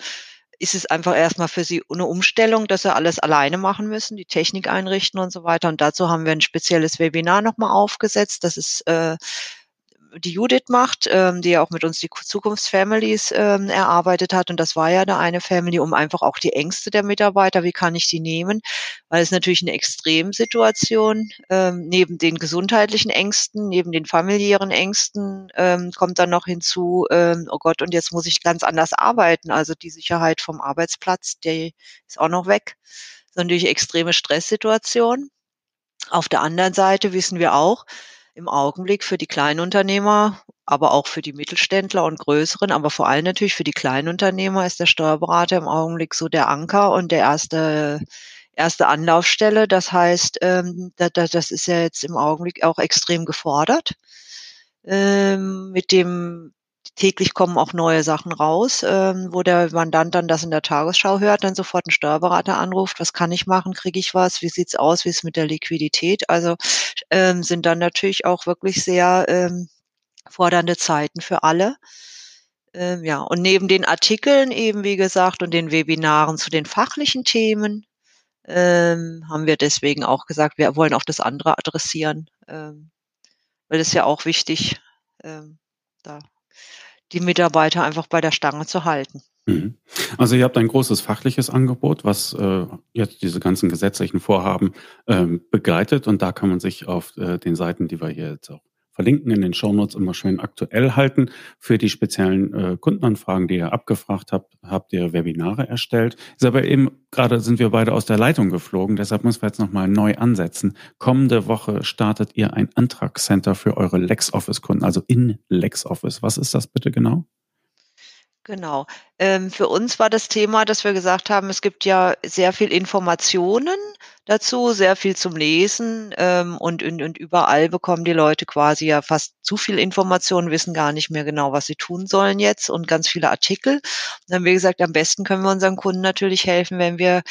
ist es einfach erstmal für sie eine Umstellung, dass sie alles alleine machen müssen, die Technik einrichten und so weiter. Und dazu haben wir ein spezielles Webinar nochmal aufgesetzt. Das ist äh, die Judith macht, ähm, die ja auch mit uns die Zukunftsfamilies ähm, erarbeitet hat. Und das war ja da eine Family, um einfach auch die Ängste der Mitarbeiter, wie kann ich die nehmen? Weil es natürlich eine Extremsituation, ähm, neben den gesundheitlichen Ängsten, neben den familiären Ängsten, ähm, kommt dann noch hinzu, ähm, oh Gott, und jetzt muss ich ganz anders arbeiten. Also die Sicherheit vom Arbeitsplatz, der ist auch noch weg. Das ist natürlich extreme Stresssituation. Auf der anderen Seite wissen wir auch, im Augenblick für die Kleinunternehmer, aber auch für die Mittelständler und größeren, aber vor allem natürlich für die Kleinunternehmer ist der Steuerberater im Augenblick so der Anker und der erste erste Anlaufstelle. Das heißt, ähm, da, da, das ist ja jetzt im Augenblick auch extrem gefordert. Ähm, mit dem täglich kommen auch neue Sachen raus, ähm, wo der Mandant dann das in der Tagesschau hört, dann sofort einen Steuerberater anruft, was kann ich machen, kriege ich was, wie sieht's aus, wie ist mit der Liquidität? Also ähm, sind dann natürlich auch wirklich sehr ähm, fordernde Zeiten für alle. Ähm, ja, und neben den Artikeln eben, wie gesagt, und den Webinaren zu den fachlichen Themen, ähm, haben wir deswegen auch gesagt, wir wollen auch das andere adressieren. Ähm, weil es ja auch wichtig, ähm, da die Mitarbeiter einfach bei der Stange zu halten. Mhm. Also ihr habt ein großes fachliches Angebot, was äh, jetzt diese ganzen gesetzlichen Vorhaben ähm, begleitet und da kann man sich auf äh, den Seiten, die wir hier jetzt auch verlinken in den Shownotes immer schön aktuell halten. Für die speziellen äh, Kundenanfragen, die ihr abgefragt habt, habt ihr Webinare erstellt. Ist aber eben gerade sind wir beide aus der Leitung geflogen, deshalb müssen wir jetzt nochmal neu ansetzen. Kommende Woche startet ihr ein Antragscenter für eure LexOffice-Kunden, also in LexOffice. Was ist das bitte genau? Genau. Ähm, für uns war das Thema, dass wir gesagt haben, es gibt ja sehr viel Informationen dazu, sehr viel zum Lesen ähm, und, und, und überall bekommen die Leute quasi ja fast zu viel Informationen, wissen gar nicht mehr genau, was sie tun sollen jetzt und ganz viele Artikel. Und dann haben wir gesagt, am besten können wir unseren Kunden natürlich helfen, wenn wir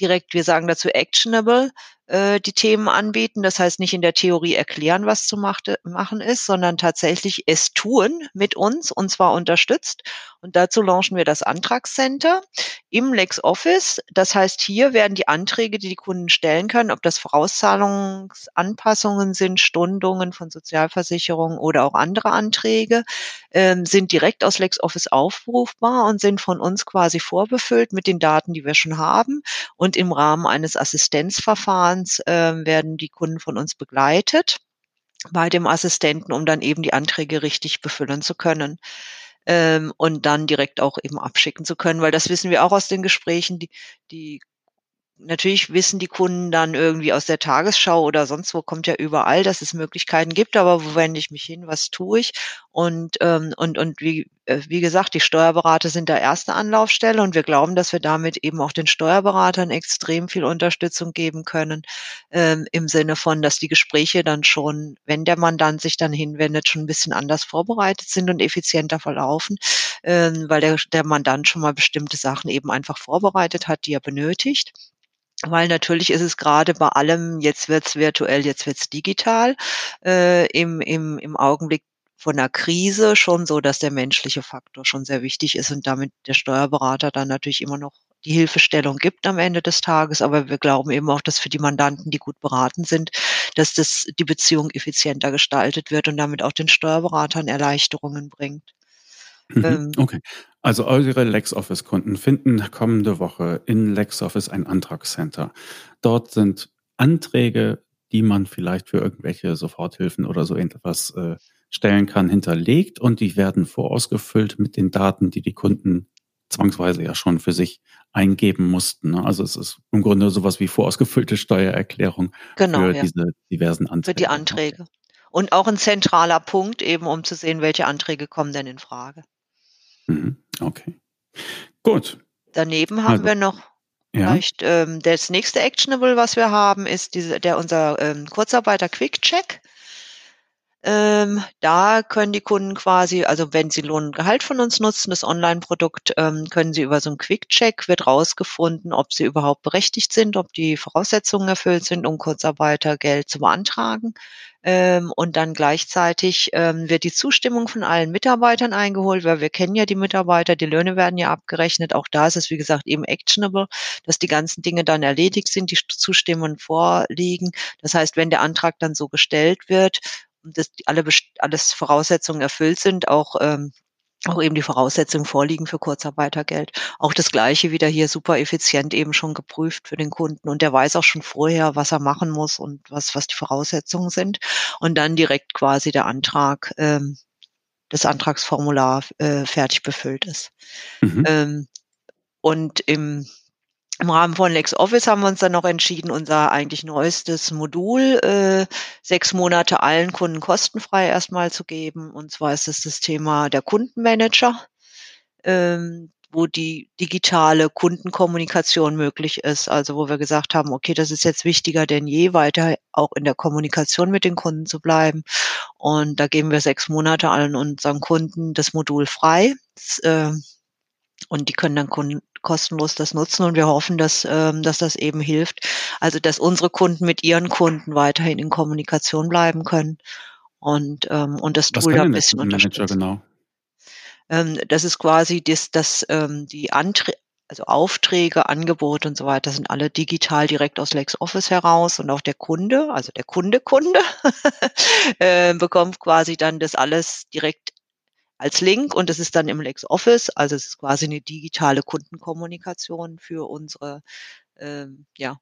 direkt, wir sagen dazu actionable, äh, die Themen anbieten. Das heißt nicht in der Theorie erklären, was zu machen ist, sondern tatsächlich es tun mit uns und zwar unterstützt. Und dazu launchen wir das Antragscenter im LexOffice. Das heißt, hier werden die Anträge, die die Kunden stellen können, ob das Vorauszahlungsanpassungen sind, Stundungen von Sozialversicherungen oder auch andere Anträge, ähm, sind direkt aus LexOffice aufrufbar und sind von uns quasi vorbefüllt mit den Daten, die wir schon haben. Und im Rahmen eines Assistenzverfahrens äh, werden die Kunden von uns begleitet bei dem Assistenten, um dann eben die Anträge richtig befüllen zu können ähm, und dann direkt auch eben abschicken zu können, weil das wissen wir auch aus den Gesprächen, die, die Natürlich wissen die Kunden dann irgendwie aus der Tagesschau oder sonst wo kommt ja überall, dass es Möglichkeiten gibt, aber wo wende ich mich hin, was tue ich? Und, ähm, und, und wie, äh, wie gesagt, die Steuerberater sind da erste Anlaufstelle und wir glauben, dass wir damit eben auch den Steuerberatern extrem viel Unterstützung geben können, ähm, im Sinne von, dass die Gespräche dann schon, wenn der Mandant sich dann hinwendet, schon ein bisschen anders vorbereitet sind und effizienter verlaufen, ähm, weil der, der Mandant schon mal bestimmte Sachen eben einfach vorbereitet hat, die er benötigt. Weil natürlich ist es gerade bei allem, jetzt wird's virtuell, jetzt wird's digital, äh, im, im, im Augenblick von der Krise schon so, dass der menschliche Faktor schon sehr wichtig ist und damit der Steuerberater dann natürlich immer noch die Hilfestellung gibt am Ende des Tages. Aber wir glauben eben auch, dass für die Mandanten, die gut beraten sind, dass das die Beziehung effizienter gestaltet wird und damit auch den Steuerberatern Erleichterungen bringt. Mhm, ähm, okay. Also eure LexOffice-Kunden finden kommende Woche in LexOffice ein Antragscenter. Dort sind Anträge, die man vielleicht für irgendwelche Soforthilfen oder so etwas äh, stellen kann, hinterlegt und die werden vorausgefüllt mit den Daten, die die Kunden zwangsweise ja schon für sich eingeben mussten. Ne? Also es ist im Grunde sowas wie vorausgefüllte Steuererklärung genau, für ja. diese diversen Anträge. Für die Anträge. Und auch ein zentraler Punkt, eben um zu sehen, welche Anträge kommen denn in Frage. Mhm. Okay. Gut. Daneben haben also, wir noch ja. vielleicht ähm, das nächste Actionable, was wir haben, ist diese, der unser ähm, Kurzarbeiter Quick Check. Ähm, da können die Kunden quasi, also wenn sie Lohn und Gehalt von uns nutzen, das Online-Produkt, ähm, können sie über so einen Quick-Check, wird rausgefunden, ob sie überhaupt berechtigt sind, ob die Voraussetzungen erfüllt sind, um Kurzarbeitergeld zu beantragen. Ähm, und dann gleichzeitig ähm, wird die Zustimmung von allen Mitarbeitern eingeholt, weil wir kennen ja die Mitarbeiter, die Löhne werden ja abgerechnet. Auch da ist es, wie gesagt, eben actionable, dass die ganzen Dinge dann erledigt sind, die Zustimmungen vorliegen. Das heißt, wenn der Antrag dann so gestellt wird, dass alle alles Voraussetzungen erfüllt sind, auch ähm, auch eben die Voraussetzungen vorliegen für Kurzarbeitergeld. Auch das Gleiche wieder hier super effizient eben schon geprüft für den Kunden und der weiß auch schon vorher, was er machen muss und was, was die Voraussetzungen sind. Und dann direkt quasi der Antrag, ähm, das Antragsformular äh, fertig befüllt ist. Mhm. Ähm, und im im Rahmen von LexOffice haben wir uns dann noch entschieden, unser eigentlich neuestes Modul äh, sechs Monate allen Kunden kostenfrei erstmal zu geben. Und zwar ist es das Thema der Kundenmanager, ähm, wo die digitale Kundenkommunikation möglich ist. Also wo wir gesagt haben, okay, das ist jetzt wichtiger denn je, weiter auch in der Kommunikation mit den Kunden zu bleiben. Und da geben wir sechs Monate allen unseren Kunden das Modul frei. Das, äh, und die können dann Kunden kostenlos das nutzen und wir hoffen, dass, ähm, dass das eben hilft. Also dass unsere Kunden mit ihren Kunden weiterhin in Kommunikation bleiben können und, ähm, und das Tool da ein bisschen unterstützen. Genau? Ähm, das ist quasi das, das, ähm, die Anträge also Aufträge, Angebote und so weiter sind alle digital direkt aus LexOffice heraus und auch der Kunde, also der Kunde Kunde, äh, bekommt quasi dann das alles direkt als Link und es ist dann im LexOffice, also es ist quasi eine digitale Kundenkommunikation für unsere ähm, ja,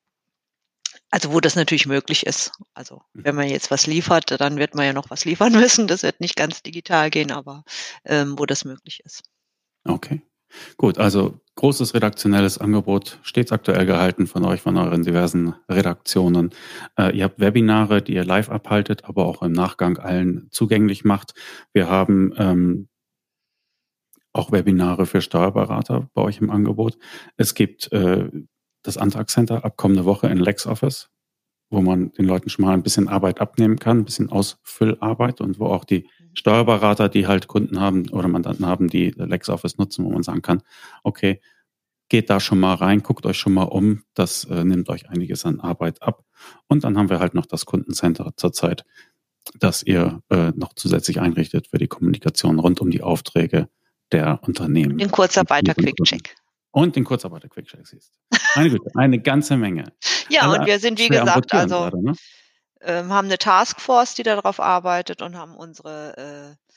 also wo das natürlich möglich ist. Also mhm. wenn man jetzt was liefert, dann wird man ja noch was liefern müssen. Das wird nicht ganz digital gehen, aber ähm, wo das möglich ist. Okay. Gut, also großes redaktionelles Angebot, stets aktuell gehalten von euch, von euren diversen Redaktionen. Äh, ihr habt Webinare, die ihr live abhaltet, aber auch im Nachgang allen zugänglich macht. Wir haben ähm, auch Webinare für Steuerberater bei euch im Angebot. Es gibt äh, das Antragscenter ab kommende Woche in LexOffice, wo man den Leuten schon mal ein bisschen Arbeit abnehmen kann, ein bisschen Ausfüllarbeit und wo auch die mhm. Steuerberater, die halt Kunden haben oder Mandanten haben, die LexOffice nutzen, wo man sagen kann, okay, geht da schon mal rein, guckt euch schon mal um, das äh, nimmt euch einiges an Arbeit ab. Und dann haben wir halt noch das Kundencenter zurzeit, das ihr äh, noch zusätzlich einrichtet für die Kommunikation rund um die Aufträge der Unternehmen. Den Kurzarbeiter Quick-Check. Und den Kurzarbeiter Quickcheck siehst. Meine Güte, eine ganze Menge. ja, Alle und wir sind, wie gesagt, also gerade, ne? ähm, haben eine Taskforce, die darauf arbeitet und haben unsere äh,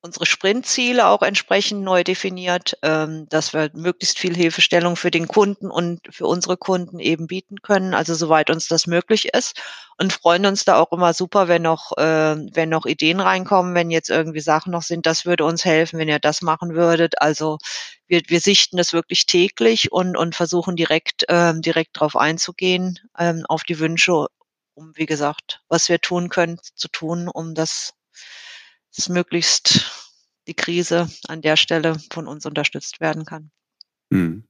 unsere Sprintziele auch entsprechend neu definiert, ähm, dass wir möglichst viel Hilfestellung für den Kunden und für unsere Kunden eben bieten können, also soweit uns das möglich ist und freuen uns da auch immer super, wenn noch, äh, wenn noch Ideen reinkommen, wenn jetzt irgendwie Sachen noch sind, das würde uns helfen, wenn ihr das machen würdet. Also wir, wir sichten das wirklich täglich und, und versuchen direkt, ähm, direkt darauf einzugehen, ähm, auf die Wünsche, um, wie gesagt, was wir tun können, zu tun, um das dass möglichst die Krise an der Stelle von uns unterstützt werden kann. Hm.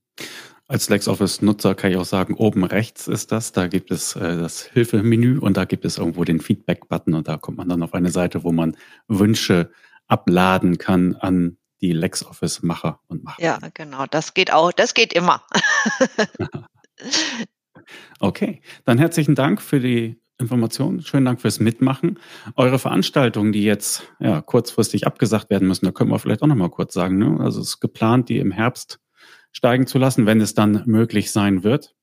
Als LexOffice-Nutzer kann ich auch sagen, oben rechts ist das, da gibt es äh, das Hilfemenü und da gibt es irgendwo den Feedback-Button und da kommt man dann auf eine Seite, wo man Wünsche abladen kann an die LexOffice-Macher und Macher. Ja, genau, das geht auch, das geht immer. okay, dann herzlichen Dank für die Informationen. Schönen Dank fürs Mitmachen. Eure Veranstaltungen, die jetzt ja, kurzfristig abgesagt werden müssen, da können wir vielleicht auch noch mal kurz sagen. Ne? Also es ist geplant, die im Herbst steigen zu lassen, wenn es dann möglich sein wird.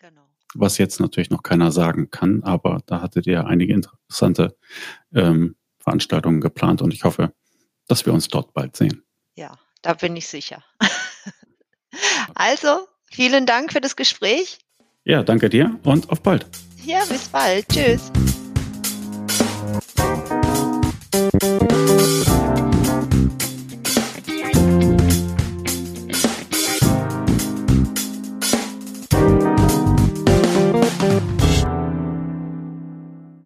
Genau. Was jetzt natürlich noch keiner sagen kann, aber da hattet ihr einige interessante ähm, Veranstaltungen geplant und ich hoffe, dass wir uns dort bald sehen. Ja, da bin ich sicher. also, vielen Dank für das Gespräch. Ja, danke dir und auf bald. Ja, bis bald. Tschüss.